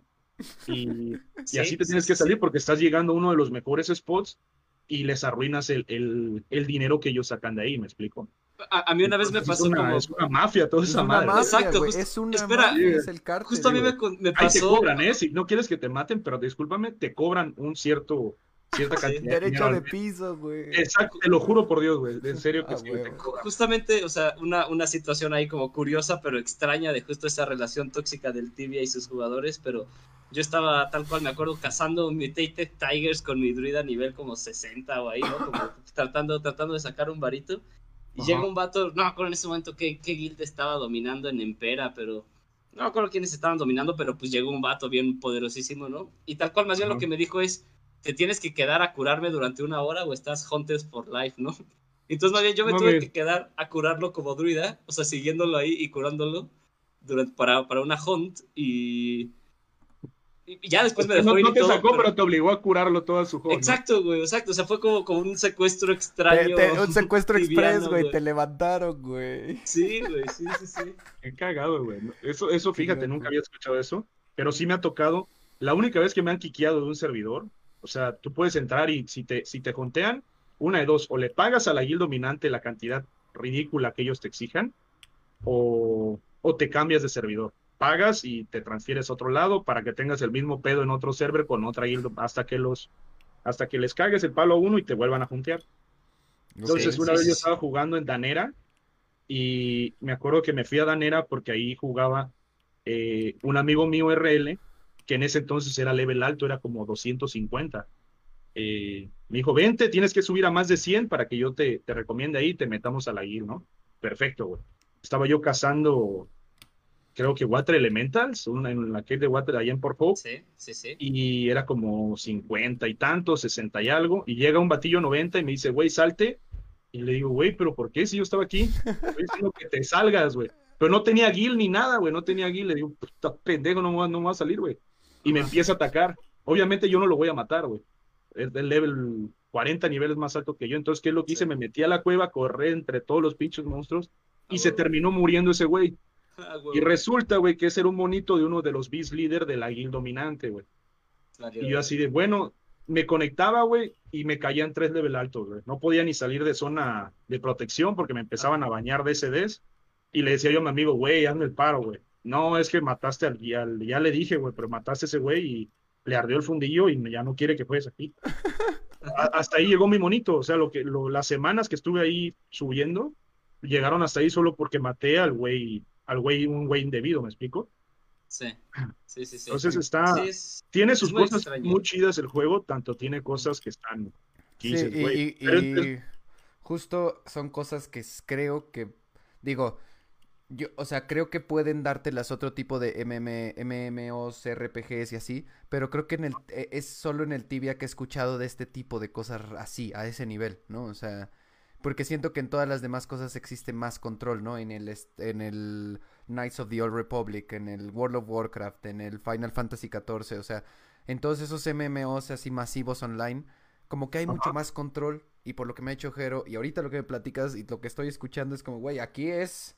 S3: Y, y así te tienes que salir porque estás llegando a uno de los mejores spots y les arruinas el, el, el dinero que ellos sacan de ahí, ¿me explico?
S2: A, mí una vez me pasó
S3: es una,
S2: como...
S3: Es una mafia, toda esa madre.
S2: Exacto, es una espera, mafia, es el cártel. Justo a mí me, me pasó... Ahí te
S3: cobran, ¿eh? Si no quieres que te maten, pero discúlpame, te cobran un cierto cierta cantidad.
S1: Derecho de, piso, güey.
S3: Exacto, te lo juro por Dios, güey. En serio que ah, sí,
S2: Justamente, o sea, una, una situación ahí como curiosa, pero extraña de justo esa relación tóxica del Tibia y sus jugadores, pero yo estaba tal cual, me acuerdo, cazando Mutated Tigers con mi druida a nivel como 60 o ahí, ¿no? Como tratando, tratando de sacar un varito. Y llega un vato, no me acuerdo en ese momento qué, qué guild estaba dominando en Empera, pero no me acuerdo quiénes estaban dominando, pero pues llegó un vato bien poderosísimo, ¿no? Y tal cual, más bien lo que me dijo es, te tienes que quedar a curarme durante una hora o estás Hunters for Life, ¿no? Entonces, más bien, yo me
S3: No
S2: tuve que quedar a curarlo como druida, o sea, siguiéndolo ahí y curándolo durante, para, para una hunt y, y ya después me dejó
S3: no,
S2: ir
S3: no
S2: y
S3: te
S2: todo,
S3: sacó,
S2: pero-
S3: pero te obligó a curarlo toda su juego.
S2: Exacto, güey, exacto. O sea, fue como, como un secuestro extraño.
S1: te- un secuestro express, güey. Te levantaron, güey.
S2: Sí, güey, sí, sí, sí.
S3: Qué cagado, güey. Eso, eso, fíjate, nunca había escuchado eso, pero sí me ha tocado. La única vez que me han quiqueado de un servidor, o sea, tú puedes entrar y si te, si te jontean, una de dos, o le pagas a la guild dominante la cantidad ridícula que ellos te exijan, o, o te cambias de servidor. Pagas y te transfieres a otro lado para que tengas el mismo pedo en otro server con otra guild hasta que los hasta que les cagues el palo a uno y te vuelvan a juntear. Entonces,
S2: Sí,
S3: una
S2: sí,
S3: vez
S2: sí,
S3: yo estaba jugando en Danera y me acuerdo que me fui a Danera porque ahí jugaba eh, un amigo mío RL, que en ese entonces era level alto, era como 250. Eh, me dijo, vente, tienes que subir a más de 100 para que yo te, te recomiende ahí y te metamos a la guild, ¿no? Perfecto, güey. Estaba yo cazando, creo que Water Elementals, una en la cave de Water allá en Port Hope
S2: Sí, sí, sí.
S3: y era como 50 y tanto, 60 y algo, y llega un batillo 90 y me dice, güey, salte, y le digo, güey, pero ¿por qué si yo estaba aquí? Estoy diciendo que te salgas, güey. Pero no tenía guild ni nada, güey, no tenía guild, le digo, estás pendejo, no me va, no me va a salir, güey. Y me empieza a atacar. Obviamente yo no lo voy a matar, güey. Es del level 40 niveles más alto que yo, entonces, ¿qué es lo que hice?
S2: Sí.
S3: Me metí a la cueva, corré entre todos los pinches monstruos, y
S2: Ah,
S3: se terminó muriendo ese güey.
S2: Ah.
S3: Y resulta, güey, que ese era un monito de uno de los beast líder de la guild dominante, güey. Y yo así de, bueno, me conectaba, güey, y me caía en tres level altos, güey. No podía ni salir de zona de protección porque me empezaban a bañar de SDs. Y le decía yo a mi amigo, güey, hazme el paro, güey. No, es que mataste al, ya, ya le dije, güey, pero mataste a ese güey y le ardió el fundillo y ya no quiere que juegues aquí. A- hasta ahí llegó mi monito, o sea, lo que, lo- las semanas que estuve ahí subiendo, llegaron hasta ahí solo porque maté al güey, al güey, un güey indebido, ¿me explico?
S2: Sí, sí, sí. sí.
S3: Entonces está,
S2: Sí, es-
S3: tiene
S2: Es
S3: sus
S2: muy
S3: cosas
S2: extraño.
S3: muy chidas el juego, tanto tiene cosas que están que
S1: Sí,
S3: dices,
S1: y,
S3: güey,
S1: y-
S3: pero es-
S1: y justo son cosas que creo que, digo, yo, o sea, creo que pueden dártelas otro tipo de MM, MMOs, RPGs y así, pero creo que en el, e- es solo en el Tibia que he escuchado de este tipo de cosas así, a ese nivel, ¿no? O sea, porque siento que en todas las demás cosas existe más control, ¿no? En el, en el Knights of the Old Republic, en el World of Warcraft, en el Final Fantasy XIV, o sea, en todos esos MMOs así masivos online, como que hay mucho más control y por lo que me ha hecho Jero y ahorita lo que me platicas y lo que estoy escuchando es como, güey, aquí es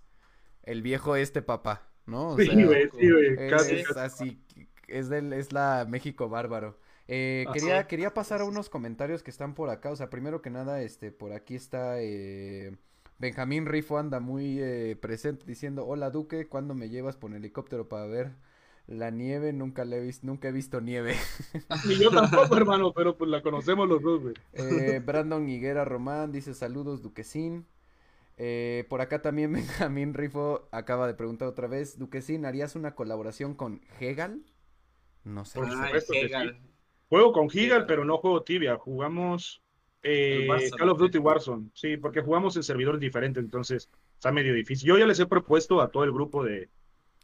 S1: el viejo este papá, ¿no? O
S3: sí, güey, sí, güey,
S1: es,
S3: casi,
S1: es
S3: casi.
S1: así, es del, es la México bárbaro. Eh, quería, quería pasar a unos comentarios que están por acá, o sea, primero que nada, este, por aquí está eh, Benjamín Rifo anda muy eh, presente diciendo, hola Duque, ¿cuándo me llevas por helicóptero para ver la nieve? Nunca le he visto, nunca he visto nieve.
S3: Ni yo tampoco, hermano, pero pues la conocemos los dos, güey.
S1: Eh, Brandon Higuera Román dice saludos Duquesín. Eh, por acá también Benjamín Rifo acaba de preguntar otra vez, Duquesín, ¿harías una colaboración con Hegal? No sé.
S3: Por
S2: Ay,
S3: supuesto que
S2: Hegal.
S3: Juego con Gigal, pero no juego Tibia, jugamos eh, Call of. Duty Warzone, sí, porque jugamos en servidores diferentes, entonces está medio difícil. Yo ya les he propuesto a todo el grupo de,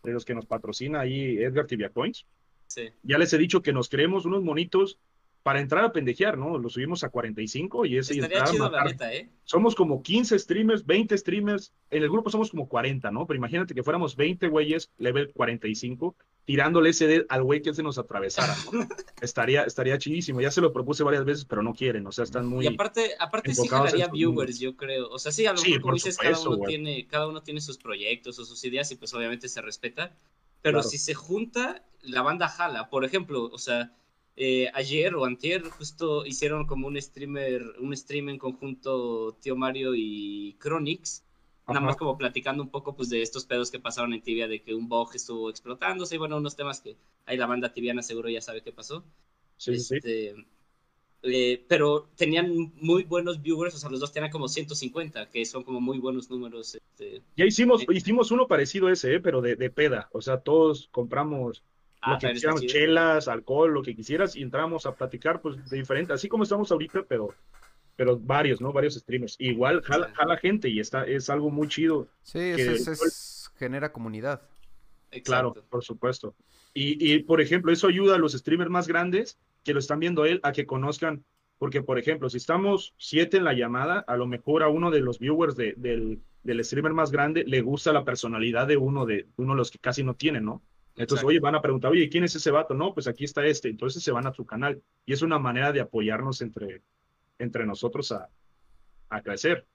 S3: de los que nos patrocina ahí, Edgar Tibia Coins,
S2: Sí.
S3: ya les he dicho que nos creemos unos monitos para entrar a pendejear, ¿no? Lo subimos a 45 y ese y
S2: Estaría
S3: a
S2: chido, la neta, ¿eh?
S3: Somos como 15 streamers, 20 streamers. En el grupo somos como 40, ¿no? Pero imagínate que fuéramos 20 güeyes, level 45, tirándole ese al güey que se nos atravesara. ¿no? estaría, estaría chidísimo. Ya se lo propuse varias veces, pero no quieren. O sea, están muy.
S2: Y aparte, aparte sí jalaría viewers, yo creo. O sea, sí, a lo
S3: Sí,
S2: mejor como
S3: por
S2: dices, cada uno
S3: güey.
S2: tiene, cada uno tiene sus proyectos o sus ideas y pues obviamente se respeta. Pero
S3: Claro.
S2: si se junta, la banda jala. Por ejemplo, o sea, eh, ayer o antier justo hicieron como un streamer, un stream en conjunto Tío Mario y Chronix. Nada más como platicando un poco pues de estos pedos que pasaron en Tibia, de que un bug estuvo explotándose y bueno, unos temas que ahí la banda tibiana seguro ya sabe qué pasó.
S3: Sí, sí, sí.
S2: Este, eh, pero tenían muy buenos viewers, o sea, los dos tenían como 150, que son como muy buenos números. Este,
S3: Ya hicimos,
S2: Sí.
S3: hicimos uno parecido a ese, ¿eh? pero de, de peda. O sea, todos compramos
S2: ah,
S3: lo que
S2: está
S3: quisiéramos,
S2: chido.
S3: chelas, alcohol, lo que quisieras, y entramos a platicar, pues, de diferente, así como estamos ahorita, pero, pero varios, ¿no? Varios streamers. Igual jala, jala gente y está, es algo muy chido.
S1: Sí,
S3: que-
S1: es, es- genera comunidad.
S3: Claro,
S2: Exacto.
S3: por supuesto. Y, y, por ejemplo, eso ayuda a los streamers más grandes que lo están viendo él a que conozcan Porque, por ejemplo, si estamos siete en la llamada, a lo mejor a uno de los viewers de, del, del streamer más grande le gusta la personalidad de uno de uno de los que casi no tienen, ¿no? Entonces,
S2: Exacto.
S3: oye, van a preguntar, oye, ¿quién es ese vato? No, pues aquí está este. Entonces se van a tu canal. Y es una manera de apoyarnos entre, entre nosotros a, a crecer.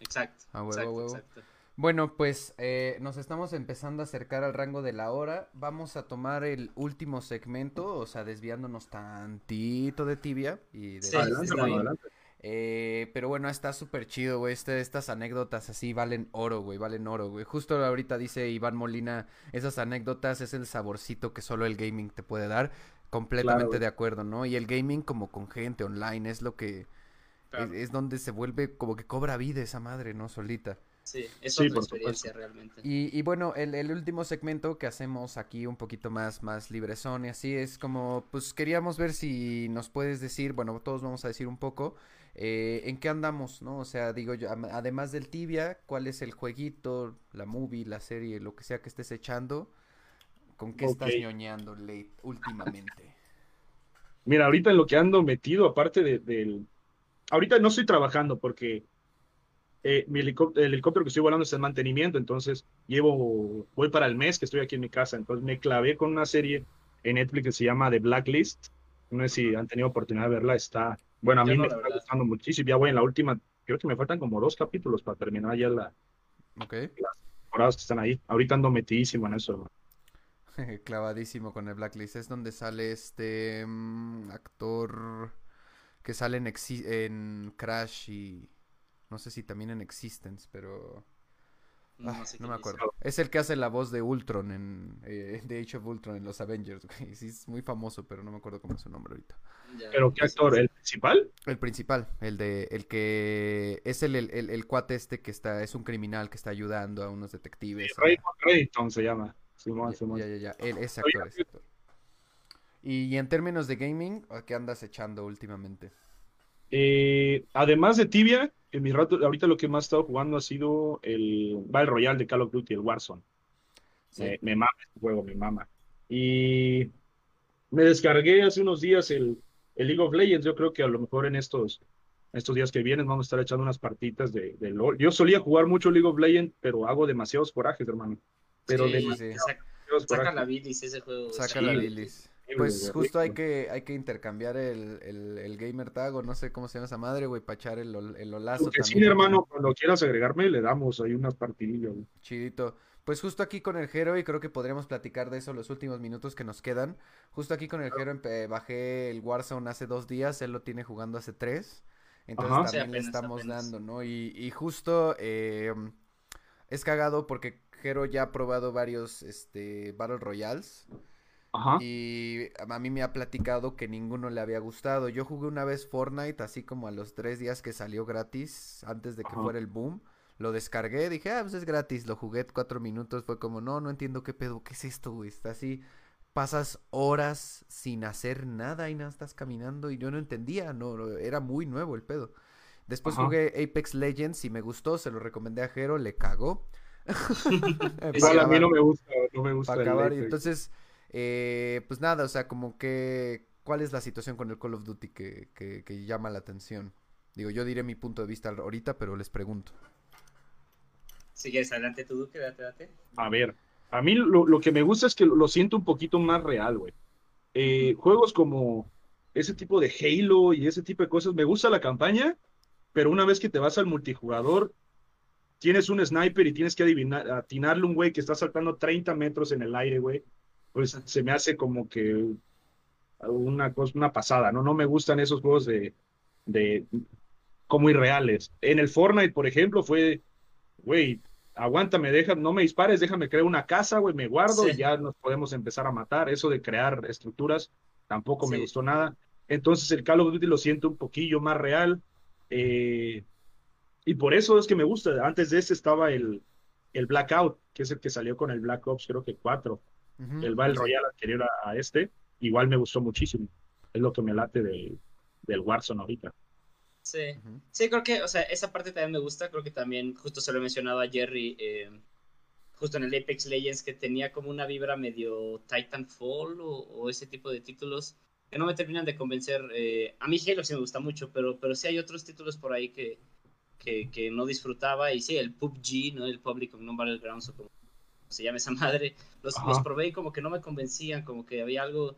S2: Exacto.
S1: A huevo,
S2: exacto,
S1: huevo.
S2: exacto.
S1: Bueno, pues eh, nos estamos empezando a acercar al rango de la hora. Vamos a tomar el último segmento, o sea, desviándonos tantito de tibia y de
S2: Sí,
S3: adelante, hermano, adelante.
S1: Eh, pero bueno, está súper chido, güey. Este, estas anécdotas así valen oro, güey. Valen oro, güey. Justo ahorita dice Iván Molina, esas anécdotas es el saborcito que solo el gaming te puede dar. Completamente
S3: Claro.
S1: de acuerdo, ¿no? Y el gaming como con gente online es lo que...
S2: Claro.
S1: Es, es donde se vuelve como que cobra vida esa madre, ¿no? Solita.
S2: Sí, es
S3: Sí,
S2: otra
S3: por
S2: experiencia realmente.
S1: Y, y bueno, el, el último segmento que hacemos aquí un poquito más, más librezón y así es como, pues queríamos ver si nos puedes decir, bueno, todos vamos a decir un poco, eh, en qué andamos, ¿no? O sea, digo yo, además del tibia, ¿cuál es el jueguito, la movie, la serie, lo que sea que estés echando? ¿Con qué estás ñoñando late últimamente?
S3: Mira, ahorita en lo que ando metido, aparte de- del... Ahorita no estoy trabajando porque eh, mi helicóptero, el helicóptero que estoy volando está en mantenimiento, entonces llevo, voy para el mes que estoy aquí en mi casa, entonces me clavé con una serie en Netflix que se llama The Blacklist, no sé si han tenido oportunidad de verla, está, bueno, a
S2: Yo
S3: mí
S2: no,
S3: me
S2: la
S3: está
S2: verdad.
S3: gustando muchísimo, ya voy en la última, creo que me faltan como dos capítulos para terminar ya las
S1: ¿Ok?
S3: temporadas que están ahí, ahorita ando metidísimo en eso, hermano.
S1: Clavadísimo con el Blacklist. Es donde sale este mm, actor que sale en, en Crash y no sé si también en Existence, pero
S2: No,
S1: ah,
S2: sé
S1: no
S2: quién
S1: me
S2: es.
S1: acuerdo. Es el que hace la voz de Ultron en eh, de Age of Ultron en los Avengers. güey. Sí, es muy famoso, pero no me acuerdo cómo es su nombre ahorita.
S2: Ya,
S3: Pero ¿qué
S2: sé.
S3: actor? ¿El principal?
S1: El principal, el de el que es el, el, el- el cuate este que está es un criminal que está ayudando a unos detectives. a-
S3: Reddington se llama. Simón,
S1: Ya,
S3: Simón.
S1: ya, ya, ya, él, ese actor, ese actor. Y, y en términos de gaming, ¿a qué andas echando últimamente?
S3: Eh, además de Tibia, en mi rato, ahorita lo que más he estado jugando ha sido el Battle Royale de Call of Duty, el Warzone.
S1: Sí.
S3: Me, me mama este juego, me mama. Y me descargué hace unos días el, el League of Legends. Yo creo que a lo mejor en estos, estos días que vienen vamos a estar echando unas partitas de, de LOL. Yo solía jugar mucho League of Legends, pero hago demasiados corajes, hermano. Pero
S2: Sí,
S3: demasiados
S1: sí.
S2: saca,
S3: corajes.
S2: saca la bilis ese juego.
S1: Saca
S2: sí.
S1: la bilis.
S3: Sí,
S1: Pues
S3: güey,
S1: justo hay que, hay que intercambiar el, el, el gamer tag o no sé cómo se llama esa madre, güey, para echar el, el olazo
S3: Que sí,
S1: también.
S3: hermano, cuando quieras agregarme, le damos ahí unas partidillas. güey.
S1: Chidito. Pues justo aquí con el Jero, y creo que podríamos platicar de eso los últimos minutos que nos quedan. Justo aquí con el Jero empe- bajé el Warzone hace dos días, él lo tiene jugando hace tres. Entonces
S3: Ajá.
S2: Sí,
S1: también le estamos
S2: apenas.
S1: dando, ¿no? Y, y justo eh, es cagado porque Jero ya ha probado varios este, Battle Royales.
S3: Ajá.
S1: Y a mí me ha platicado que ninguno le había gustado. Yo jugué una vez Fortnite, así como a los tres días que salió gratis, antes de que
S3: Ajá.
S1: fuera el boom. Lo descargué, dije, ah, pues es gratis. Lo jugué cuatro minutos, fue como, no, no entiendo qué pedo, qué es esto, güey. Está así, pasas horas sin hacer nada y nada, estás caminando y yo no entendía, no, era muy nuevo el pedo. Después
S3: Ajá.
S1: jugué Apex Legends y me gustó, se lo recomendé a Jero, le cagó.
S3: A mí
S1: Para
S3: no me gusta, no me gusta
S1: para
S3: el
S1: acabar. Y entonces, eh, pues nada, o sea, como que, ¿cuál es la situación con el Call of Duty que, que, que llama la atención? Digo, yo diré mi punto de vista ahorita, pero les pregunto.
S2: Si quieres, adelante tú, Duque, date, date.
S3: A ver, a mí lo, lo que me gusta es que lo, lo siento un poquito más real, güey. Eh, juegos como ese tipo de Halo y ese tipo de cosas, me gusta la campaña, pero una vez que te vas al multijugador, tienes un sniper y tienes que adivinar, atinarle un güey que está saltando 30 metros en el aire, güey, pues se me hace como que una cosa, una pasada, ¿no? No me gustan esos juegos de, de como irreales. En el Fortnite, por ejemplo, fue, güey, aguántame, deja, no me dispares, déjame crear una casa, güey, me guardo
S2: Sí.
S3: y ya nos podemos empezar a matar. Eso de crear estructuras tampoco me gustó nada. Entonces el Call of Duty lo siento un poquillo más real. eh, y por eso es que me gusta. Antes de ese estaba el, el Blackout, que es el que salió con el Black Ops, creo que 4. El Battle. Royale anterior a, a este. Igual me gustó muchísimo. Es lo que me late del, del Warzone ahorita.
S2: Sí. Sí, creo que, o sea, esa parte también me gusta. Creo que también, justo se lo he mencionado a Jerry, eh, justo en el Apex Legends, que tenía como una vibra medio Titanfall o, o ese tipo de títulos. que no me terminan de convencer. Eh, a mí Halo sí me gusta mucho, pero, pero sí hay otros títulos por ahí que, que, que no disfrutaba. Y sí, el PUBG, ¿no? El Public Non Battlegrounds o como se llama esa madre, los, los, probé y como que no me convencían, como que había algo,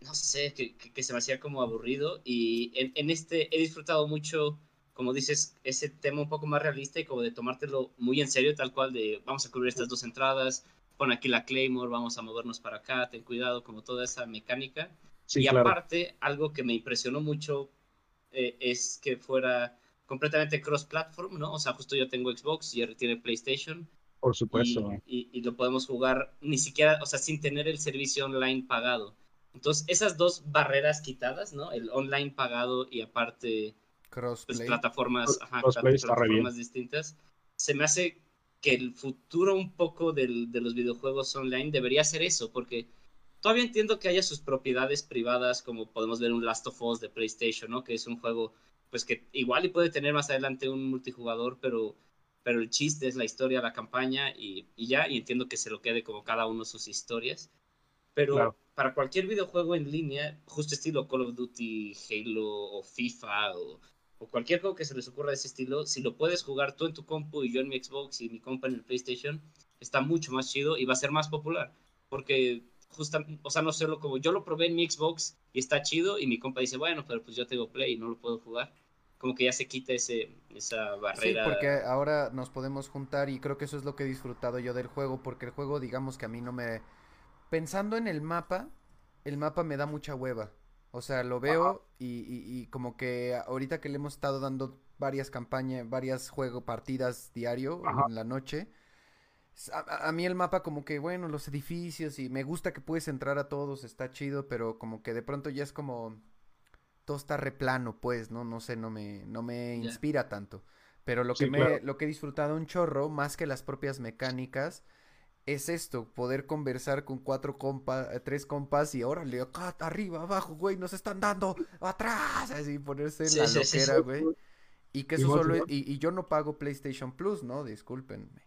S2: no sé, que, que, se me hacía como aburrido. Y en, en, este he disfrutado mucho, como dices, ese tema un poco más realista y como de tomártelo muy en serio, tal cual de vamos a cubrir estas dos entradas, pon aquí la Claymore, vamos a movernos para acá, ten cuidado, como toda esa mecánica. y aparte, algo que me impresionó mucho eh, es que fuera completamente cross-platform, ¿no? O sea, justo yo tengo Xbox y tiene PlayStation.
S3: Por supuesto.
S2: Y, y, lo podemos jugar ni siquiera, o sea, sin tener el servicio online pagado. Entonces, esas dos barreras quitadas, ¿no? El online pagado y aparte pues, plataformas, ajá, plataformas distintas, se me hace que el futuro un poco del, de los videojuegos online debería ser eso, porque todavía entiendo que haya sus propiedades privadas, como podemos ver un Last of Us de PlayStation, ¿no? Que es un juego, pues que igual y puede tener más adelante un multijugador, pero, pero el chiste es la historia, la campaña y, y ya, y entiendo que se lo quede como cada uno sus historias. Pero claro. para cualquier videojuego en línea, justo estilo Call of Duty, Halo o FIFA o o cualquier juego que se les ocurra de ese estilo, si lo puedes jugar tú en tu compu y yo en mi Xbox y mi compa en el PlayStation, está mucho más chido y va a ser más popular. Porque justamente, o sea, no sé, como yo lo probé en mi Xbox y está chido y mi compa dice, bueno, pero pues yo tengo Play y no lo puedo jugar. Como que ya se quita ese, esa barrera.
S1: Sí, porque ahora nos podemos juntar y creo que eso es lo que he disfrutado yo del juego, porque el juego, digamos que a mí no me... Pensando en el mapa, el mapa me da mucha hueva. O sea, lo veo y, y, como que ahorita que le hemos estado dando varias campañas, varias juegos, partidas diario en la noche. A, a, mí el mapa como que, bueno, los edificios y me gusta que puedes entrar a todos, está chido, pero como que de pronto ya es como todo está replano, pues, ¿no? No sé, no me, no me inspira tanto. Pero lo que me, claro. lo que he disfrutado un chorro, más que las propias mecánicas, es esto, poder conversar con cuatro compas, eh, tres compas y órale, acá, arriba, abajo, güey, nos están dando, atrás, así ponerse en sí, la sí, loquera, sí, güey. Y que eso solo, y, y, yo no pago PlayStation Plus, ¿no? Discúlpenme.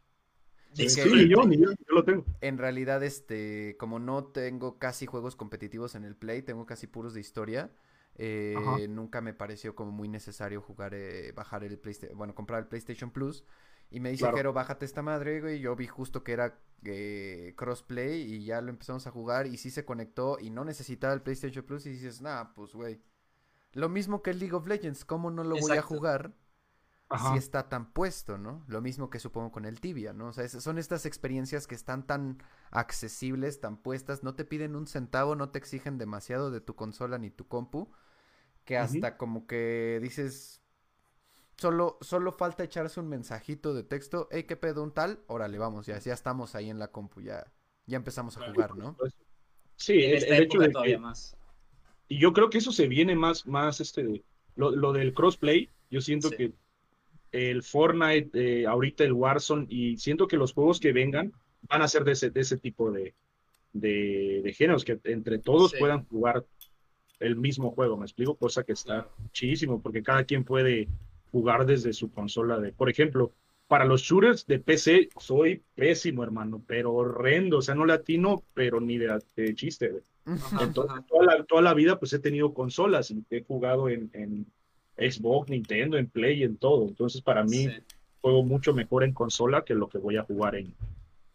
S3: Sí, que, yo, ni yo, yo lo tengo.
S1: En realidad, este, como no tengo casi juegos competitivos en el Play, tengo casi puros de historia. Eh, nunca me pareció como muy necesario jugar, eh, bajar el PlayStation, bueno, comprar el PlayStation Plus. Y me dice, claro. bájate esta madre, güey. Yo vi justo que era eh, crossplay y ya lo empezamos a jugar y sí se conectó y no necesitaba el PlayStation Plus y dices, nah, pues, güey. Lo mismo que el League of Legends, ¿cómo no lo Exacto. voy a jugar Ajá. si está tan puesto, ¿no? Lo mismo que supongo con el Tibia, ¿no? O sea, son estas experiencias que están tan accesibles, tan puestas, no te piden un centavo, no te exigen demasiado de tu consola ni tu compu, que hasta uh -huh. como que dices, Solo, solo falta echarse un mensajito de texto, hey, ¿qué pedo un tal? Órale, vamos, ya, ya estamos ahí en la compu, ya, ya empezamos a jugar, ¿no?
S3: Sí, el, el hecho de que, más. Y yo creo que eso se viene más, más este, lo, lo del crossplay, yo siento sí. que el Fortnite, eh, ahorita el Warzone, y siento que los juegos que vengan van a ser de ese, de ese tipo de, de, de géneros, que entre todos sí. puedan jugar el mismo juego, me explico, cosa que está chidísimo, porque cada quien puede jugar desde su consola de, por ejemplo, para los shooters de PC soy pésimo, hermano, pero horrendo, o sea, no latino, pero ni de, de chiste. Entonces, toda la, toda la, vida pues he tenido consolas y he jugado en, en, Xbox, Nintendo, en Play, en todo. Entonces, para mí, sí. juego mucho mejor en consola que lo que voy a jugar en,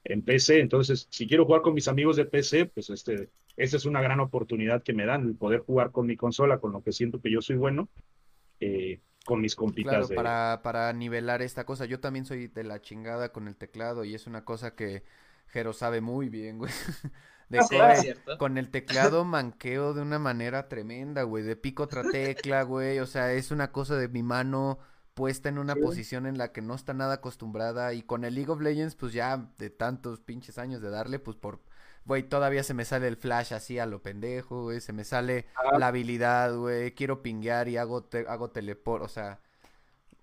S3: en PC. Entonces, si quiero jugar con mis amigos de PC, pues este, esta es una gran oportunidad que me dan, el poder jugar con mi consola, con lo que siento que yo soy bueno. Eh, con mis compitas.
S1: Claro, de... para, para nivelar esta cosa. Yo también soy de la chingada con el teclado y es una cosa que Jero sabe muy bien, güey. De
S2: que,
S1: con el teclado manqueo de una manera tremenda, güey. De pico otra tecla, güey. O sea, es una cosa de mi mano puesta en una sí. posición en la que no está nada acostumbrada. Y con el League of Legends, pues ya de tantos pinches años de darle, pues por güey, todavía se me sale el flash así a lo pendejo, güey, se me sale ah. la habilidad, güey, quiero pinguear y hago, te hago teleport, o sea,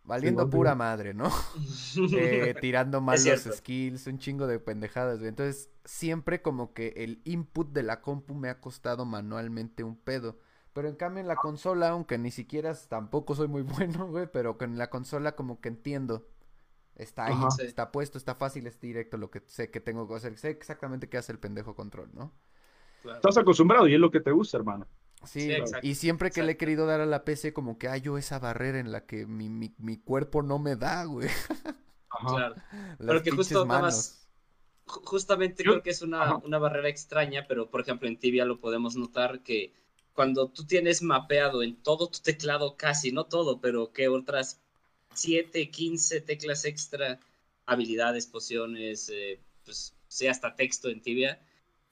S1: valiendo sí, pura madre, ¿no? eh, tirando mal los skills, un chingo de pendejadas, güey. Entonces, siempre como que el input de la compu me ha costado manualmente un pedo. Pero en cambio en la consola, aunque ni siquiera tampoco soy muy bueno, güey, pero en la consola como que entiendo Está ahí, Ajá. está puesto, está fácil, es directo lo que sé que tengo que hacer. Sé exactamente qué hace el pendejo control, ¿no?
S3: Claro. Estás acostumbrado y es lo que te gusta, hermano.
S1: Sí, y siempre que le he querido dar a la PC, como que hay yo esa barrera en la que mi, mi, mi cuerpo no me da, güey.
S2: Claro. pero que justo más, justamente creo que es una, una, barrera extraña, pero por ejemplo en Tibia lo podemos notar que cuando tú tienes mapeado en todo tu teclado, casi, no todo, pero que otras 7, 15 teclas extra, habilidades, pociones, eh, pues sea hasta texto en Tibia,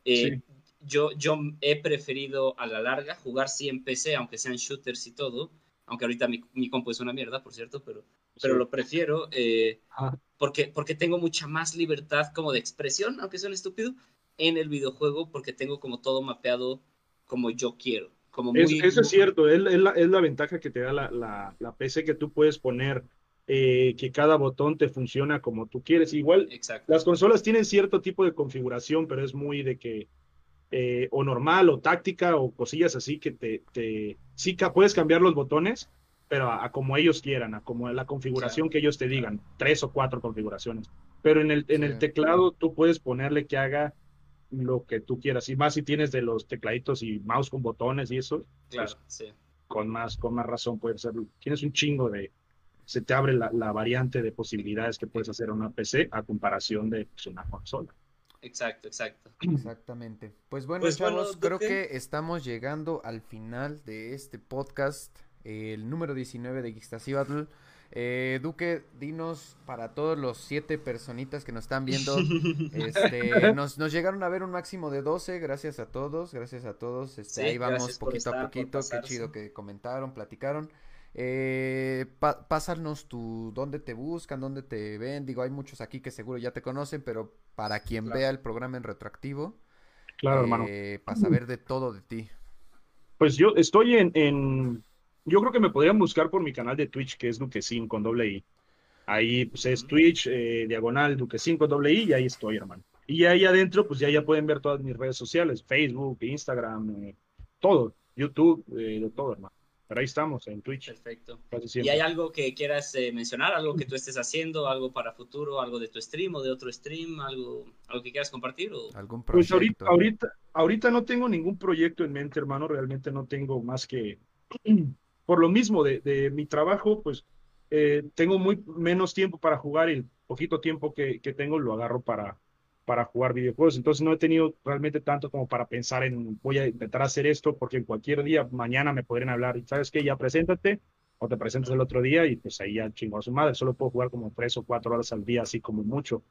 S2: eh, yo, yo he preferido a la larga jugar sí en PC, aunque sean shooters y todo, aunque ahorita mi, mi compu es una mierda, por cierto, pero, pero lo prefiero eh, porque, porque tengo mucha más libertad como de expresión, aunque sea un estúpido, en el videojuego porque tengo como todo mapeado como yo quiero. Como
S3: eso es cierto, es, la, es, la, ventaja que te da la, la, la PC que tú puedes poner, eh, que cada botón te funciona como tú quieres. Igual, las consolas tienen cierto tipo de configuración, pero es muy de que eh, o normal o táctica o cosillas así que te, te sí puedes cambiar los botones, pero a, como ellos quieran, a como la configuración que ellos te digan, tres o cuatro configuraciones. Pero en el, en el teclado tú puedes ponerle que haga lo que tú quieras. Y más si tienes de los tecladitos y mouse con botones y eso.
S2: Claro, pues, sí.
S3: Con más, con más razón puede ser. Tienes un chingo de. Se te abre la, variante de posibilidades que puedes hacer en una PC a comparación de pues, una consola.
S2: Exacto, exacto.
S1: Exactamente. Pues bueno, pues chavos, creo que estamos llegando al final de este podcast, el número 19 de Geekstasy Battle. Eh, Duque, dinos para todos los siete personitas que nos están viendo, este, nos, llegaron a ver un máximo de 12, gracias a todos, gracias a todos, este, ahí vamos poquito a poquito, qué chido que comentaron, platicaron. Eh, pásanos tu, dónde te buscan, dónde te ven, digo, hay muchos aquí que seguro ya te conocen, pero para quien vea el programa en retroactivo,
S3: claro, hermano.
S1: Eh, para saber de todo de ti.
S3: Pues yo estoy en yo creo que me podrían buscar por mi canal de Twitch, que es Duquesin con doble I. Ahí pues es Twitch, eh, diagonal Duquesin con doble I, y ahí estoy, hermano. Y ahí adentro, pues ya, ya pueden ver todas mis redes sociales, Facebook, Instagram, eh, todo, YouTube, eh, de todo, hermano. Pero ahí estamos, en Twitch.
S2: Perfecto. ¿Y hay algo que quieras mencionar? ¿Algo que tú estés haciendo? ¿Algo para futuro? ¿Algo de tu stream o de otro stream? ¿Algo, algo que quieras compartir? O...
S1: ¿Algún proyecto? Pues
S3: ahorita, ahorita, ahorita no tengo ningún proyecto en mente, hermano. Realmente no tengo más que por lo mismo de, mi trabajo, pues eh, tengo muy menos tiempo para jugar y el poquito tiempo que, tengo lo agarro para, para jugar videojuegos. Entonces no he tenido realmente tanto como para pensar en voy a intentar hacer esto porque en cualquier día, mañana me podrían hablar y sabes que ya preséntate o te presentas el otro día y pues ahí ya chingo a su madre. Solo puedo jugar como tres o cuatro horas al día, así como mucho.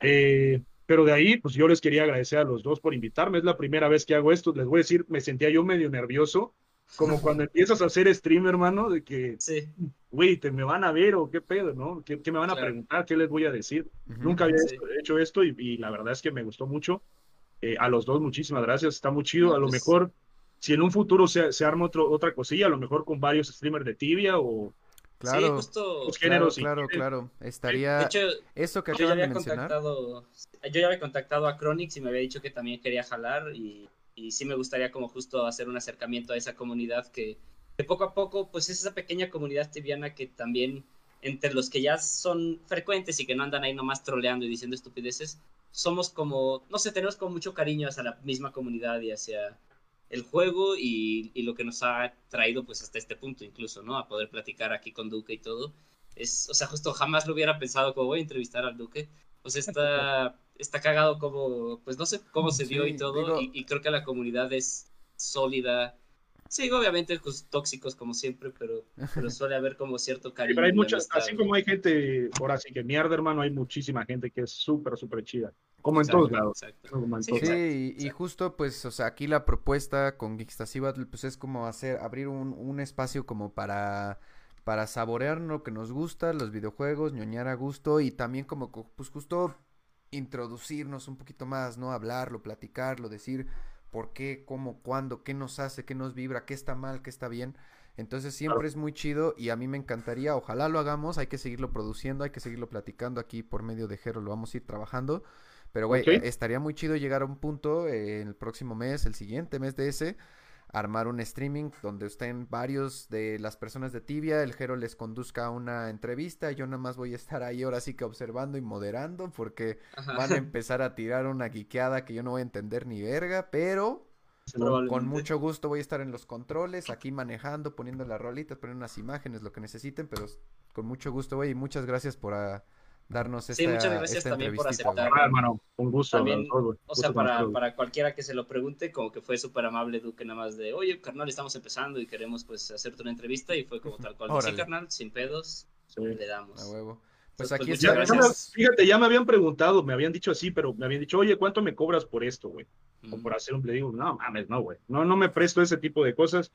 S3: Eh, pero de ahí, pues yo les quería agradecer a los dos por invitarme. Es la primera vez que hago esto. Les voy a decir, me sentía yo medio nervioso como cuando empiezas a hacer stream, hermano, de que,
S2: sí.
S3: güey, te me van a ver o qué pedo, ¿no? ¿Qué, me van a preguntar? ¿Qué les voy a decir? Nunca había hecho esto y, la verdad es que me gustó mucho. Eh, a los dos, muchísimas gracias, está muy chido. a lo pues mejor, si en un futuro se, se arma otro, otra cosilla, a lo mejor con varios streamers de tibia o,
S1: Claro, justo, géneros claro, claro, Estaría
S2: de hecho,
S1: eso que
S2: yo ya había contactado, yo ya había contactado a Chronix y me había dicho que también quería jalar y y sí me gustaría como justo hacer un acercamiento a esa comunidad que de poco a poco pues es esa pequeña comunidad tibiana que también entre los que ya son frecuentes y que no andan ahí nomás troleando y diciendo estupideces, somos como, no sé, tenemos como mucho cariño hacia la misma comunidad y hacia el juego y, y, lo que nos ha traído pues hasta este punto incluso, ¿no? A poder platicar aquí con Duque y todo. Es, o sea, justo jamás lo hubiera pensado como voy a entrevistar al Duque. Pues está está cagado como, pues no sé cómo se dio y todo, y, creo que la comunidad es sólida. Sí, obviamente pues, tóxicos como siempre, pero, pero suele haber como cierto cariño.
S3: pero hay muchas, así como hay gente, ahora sí que mierda, hermano, hay muchísima gente que es súper, súper chida. Como en todos lados.
S1: sí, y, justo pues, o sea, aquí la propuesta con Geekstasy Battle, pues es como hacer, abrir un, un espacio como para para saborear lo que nos gusta, los videojuegos, ñoñar a gusto y también como pues justo introducirnos un poquito más, ¿no? Hablarlo, platicarlo, decir por qué, cómo, cuándo, qué nos hace, qué nos vibra, qué está mal, qué está bien. Entonces siempre es muy chido y a mí me encantaría, ojalá lo hagamos, hay que seguirlo produciendo, hay que seguirlo platicando aquí por medio de Jero, lo vamos a ir trabajando. Pero güey, estaría muy chido llegar a un punto eh, en el próximo mes, el siguiente mes de ese, armar un streaming donde estén varios de las personas de Tibia, el Jero les conduzca una entrevista, yo nada más voy a estar ahí ahora sí que observando y moderando porque van a empezar a tirar una guiqueada que yo no voy a entender ni verga, pero Con mucho gusto voy a estar en los controles, aquí manejando, poniendo las rolitas, poniendo unas imágenes, lo que necesiten, pero con mucho gusto, güey, y muchas gracias por uh, darnos esta
S2: Sí, muchas gracias también por aceptar.
S3: Ah, hermano, un gusto.
S2: También,
S3: todo,
S2: o sea, para, para cualquiera que se lo pregunte, como que fue súper amable Duque nada más de, oye, carnal, estamos empezando y queremos pues hacerte una entrevista y fue como tal cual. Sí, carnal, sin pedos, sí. le damos.
S1: A huevo. Pues aquí
S2: pues,
S1: está.
S3: Ya, fíjate, ya me habían preguntado, me habían dicho así, pero me habían dicho, oye, ¿cuánto me cobras por esto, güey? O por hacer un, le digo, no mames, no, güey. No, no me presto ese tipo de cosas.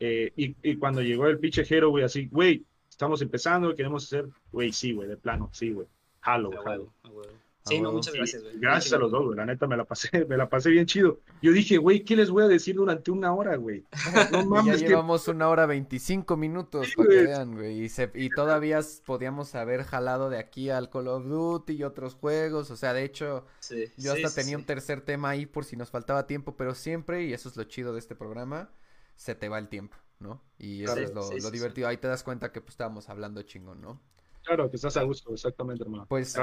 S3: Eh, y, y, cuando llegó el pinche Jero, güey, así, güey, estamos empezando, queremos hacer, güey, sí, güey, de plano, sí, güey. Jalo,
S2: a
S3: jalo.
S2: Huevo, a huevo. Sí, no, muchas gracias, güey.
S3: Gracias a los dos, güey. La neta me la pasé, me la pasé bien chido. Yo dije, güey, ¿qué les voy a decir durante una hora, güey?
S1: No mames. ya llevamos una hora veinticinco minutos sí, para que vean, güey. Y, se, y todavía podíamos haber jalado de aquí al Call of Duty y otros juegos. O sea, de hecho,
S2: sí,
S1: yo hasta
S2: sí,
S1: tenía un tercer tema ahí por si nos faltaba tiempo, pero siempre, y eso es lo chido de este programa, se te va el tiempo, ¿no? Y eso es lo, lo divertido. Ahí te das cuenta que pues estábamos hablando chingón, ¿no?
S3: Claro, que estás a gusto, exactamente, hermano.
S1: Pues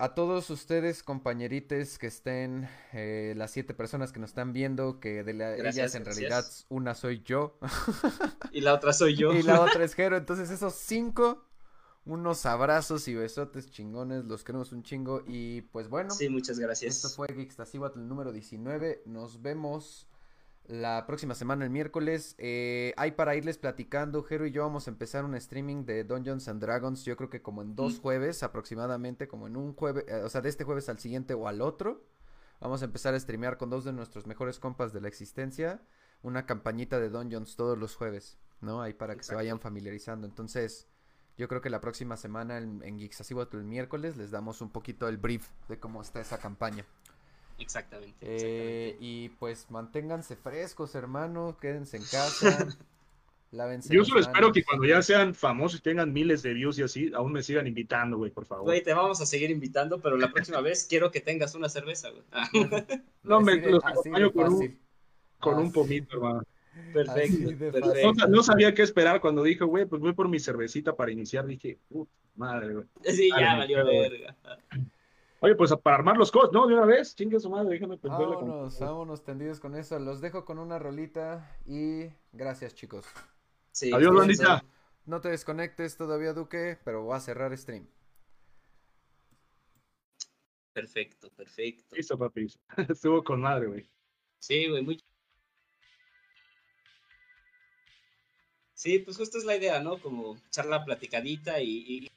S1: a todos ustedes, compañerites, que estén, eh, las siete personas que nos están viendo, que de la,
S2: gracias,
S1: ellas en
S2: gracias.
S1: realidad una soy yo.
S2: y la otra soy yo.
S1: y la otra es Jero. Entonces esos cinco, unos abrazos y besotes chingones, los queremos un chingo. Y pues bueno.
S2: Sí, muchas gracias.
S1: Esto fue Geekstasiwatl número 19. Nos vemos la próxima semana, el miércoles. Eh, hay para irles platicando. Jero y yo vamos a empezar un streaming de Dungeons and Dragons. Yo creo que como en dos mm. jueves aproximadamente, como en un jueves, eh, o sea, de este jueves al siguiente o al otro. Vamos a empezar a streamear con dos de nuestros mejores compas de la existencia. Una campañita de Dungeons todos los jueves, ¿no? Ahí para que se vayan familiarizando. Entonces, yo creo que la próxima semana en, en Geeks el miércoles les damos un poquito el brief de cómo está esa campaña.
S2: Exactamente,
S1: eh, y pues manténganse frescos, hermano, quédense en casa. lávense
S3: Yo solo espero que cuando ya sean famosos y tengan miles de views y así, aún me sigan invitando, güey, por favor.
S2: Güey, te vamos a seguir invitando, pero la próxima vez quiero que tengas una cerveza, güey.
S3: no, me los acompaño con, un, con un pomito, hermano.
S2: Perfecto, perfecto.
S3: No, no, sabía qué esperar cuando dijo, güey, pues voy por mi cervecita para iniciar. Dije, puta madre, güey.
S2: Sí, ya valió verga.
S3: Oye, pues para armar los codes, ¿no? De una vez, chingue su madre, déjame pensarle.
S1: Vámonos, con... vámonos tendidos con eso. Los dejo con una rolita y gracias, chicos.
S2: Sí,
S3: Adiós, bandita.
S1: No te desconectes todavía, Duque, pero voy a cerrar stream.
S2: Perfecto, perfecto.
S3: Listo, papi. Estuvo con madre, güey.
S2: Sí, güey, muy. Sí, pues justo es la idea, ¿no? Como echar la platicadita y, y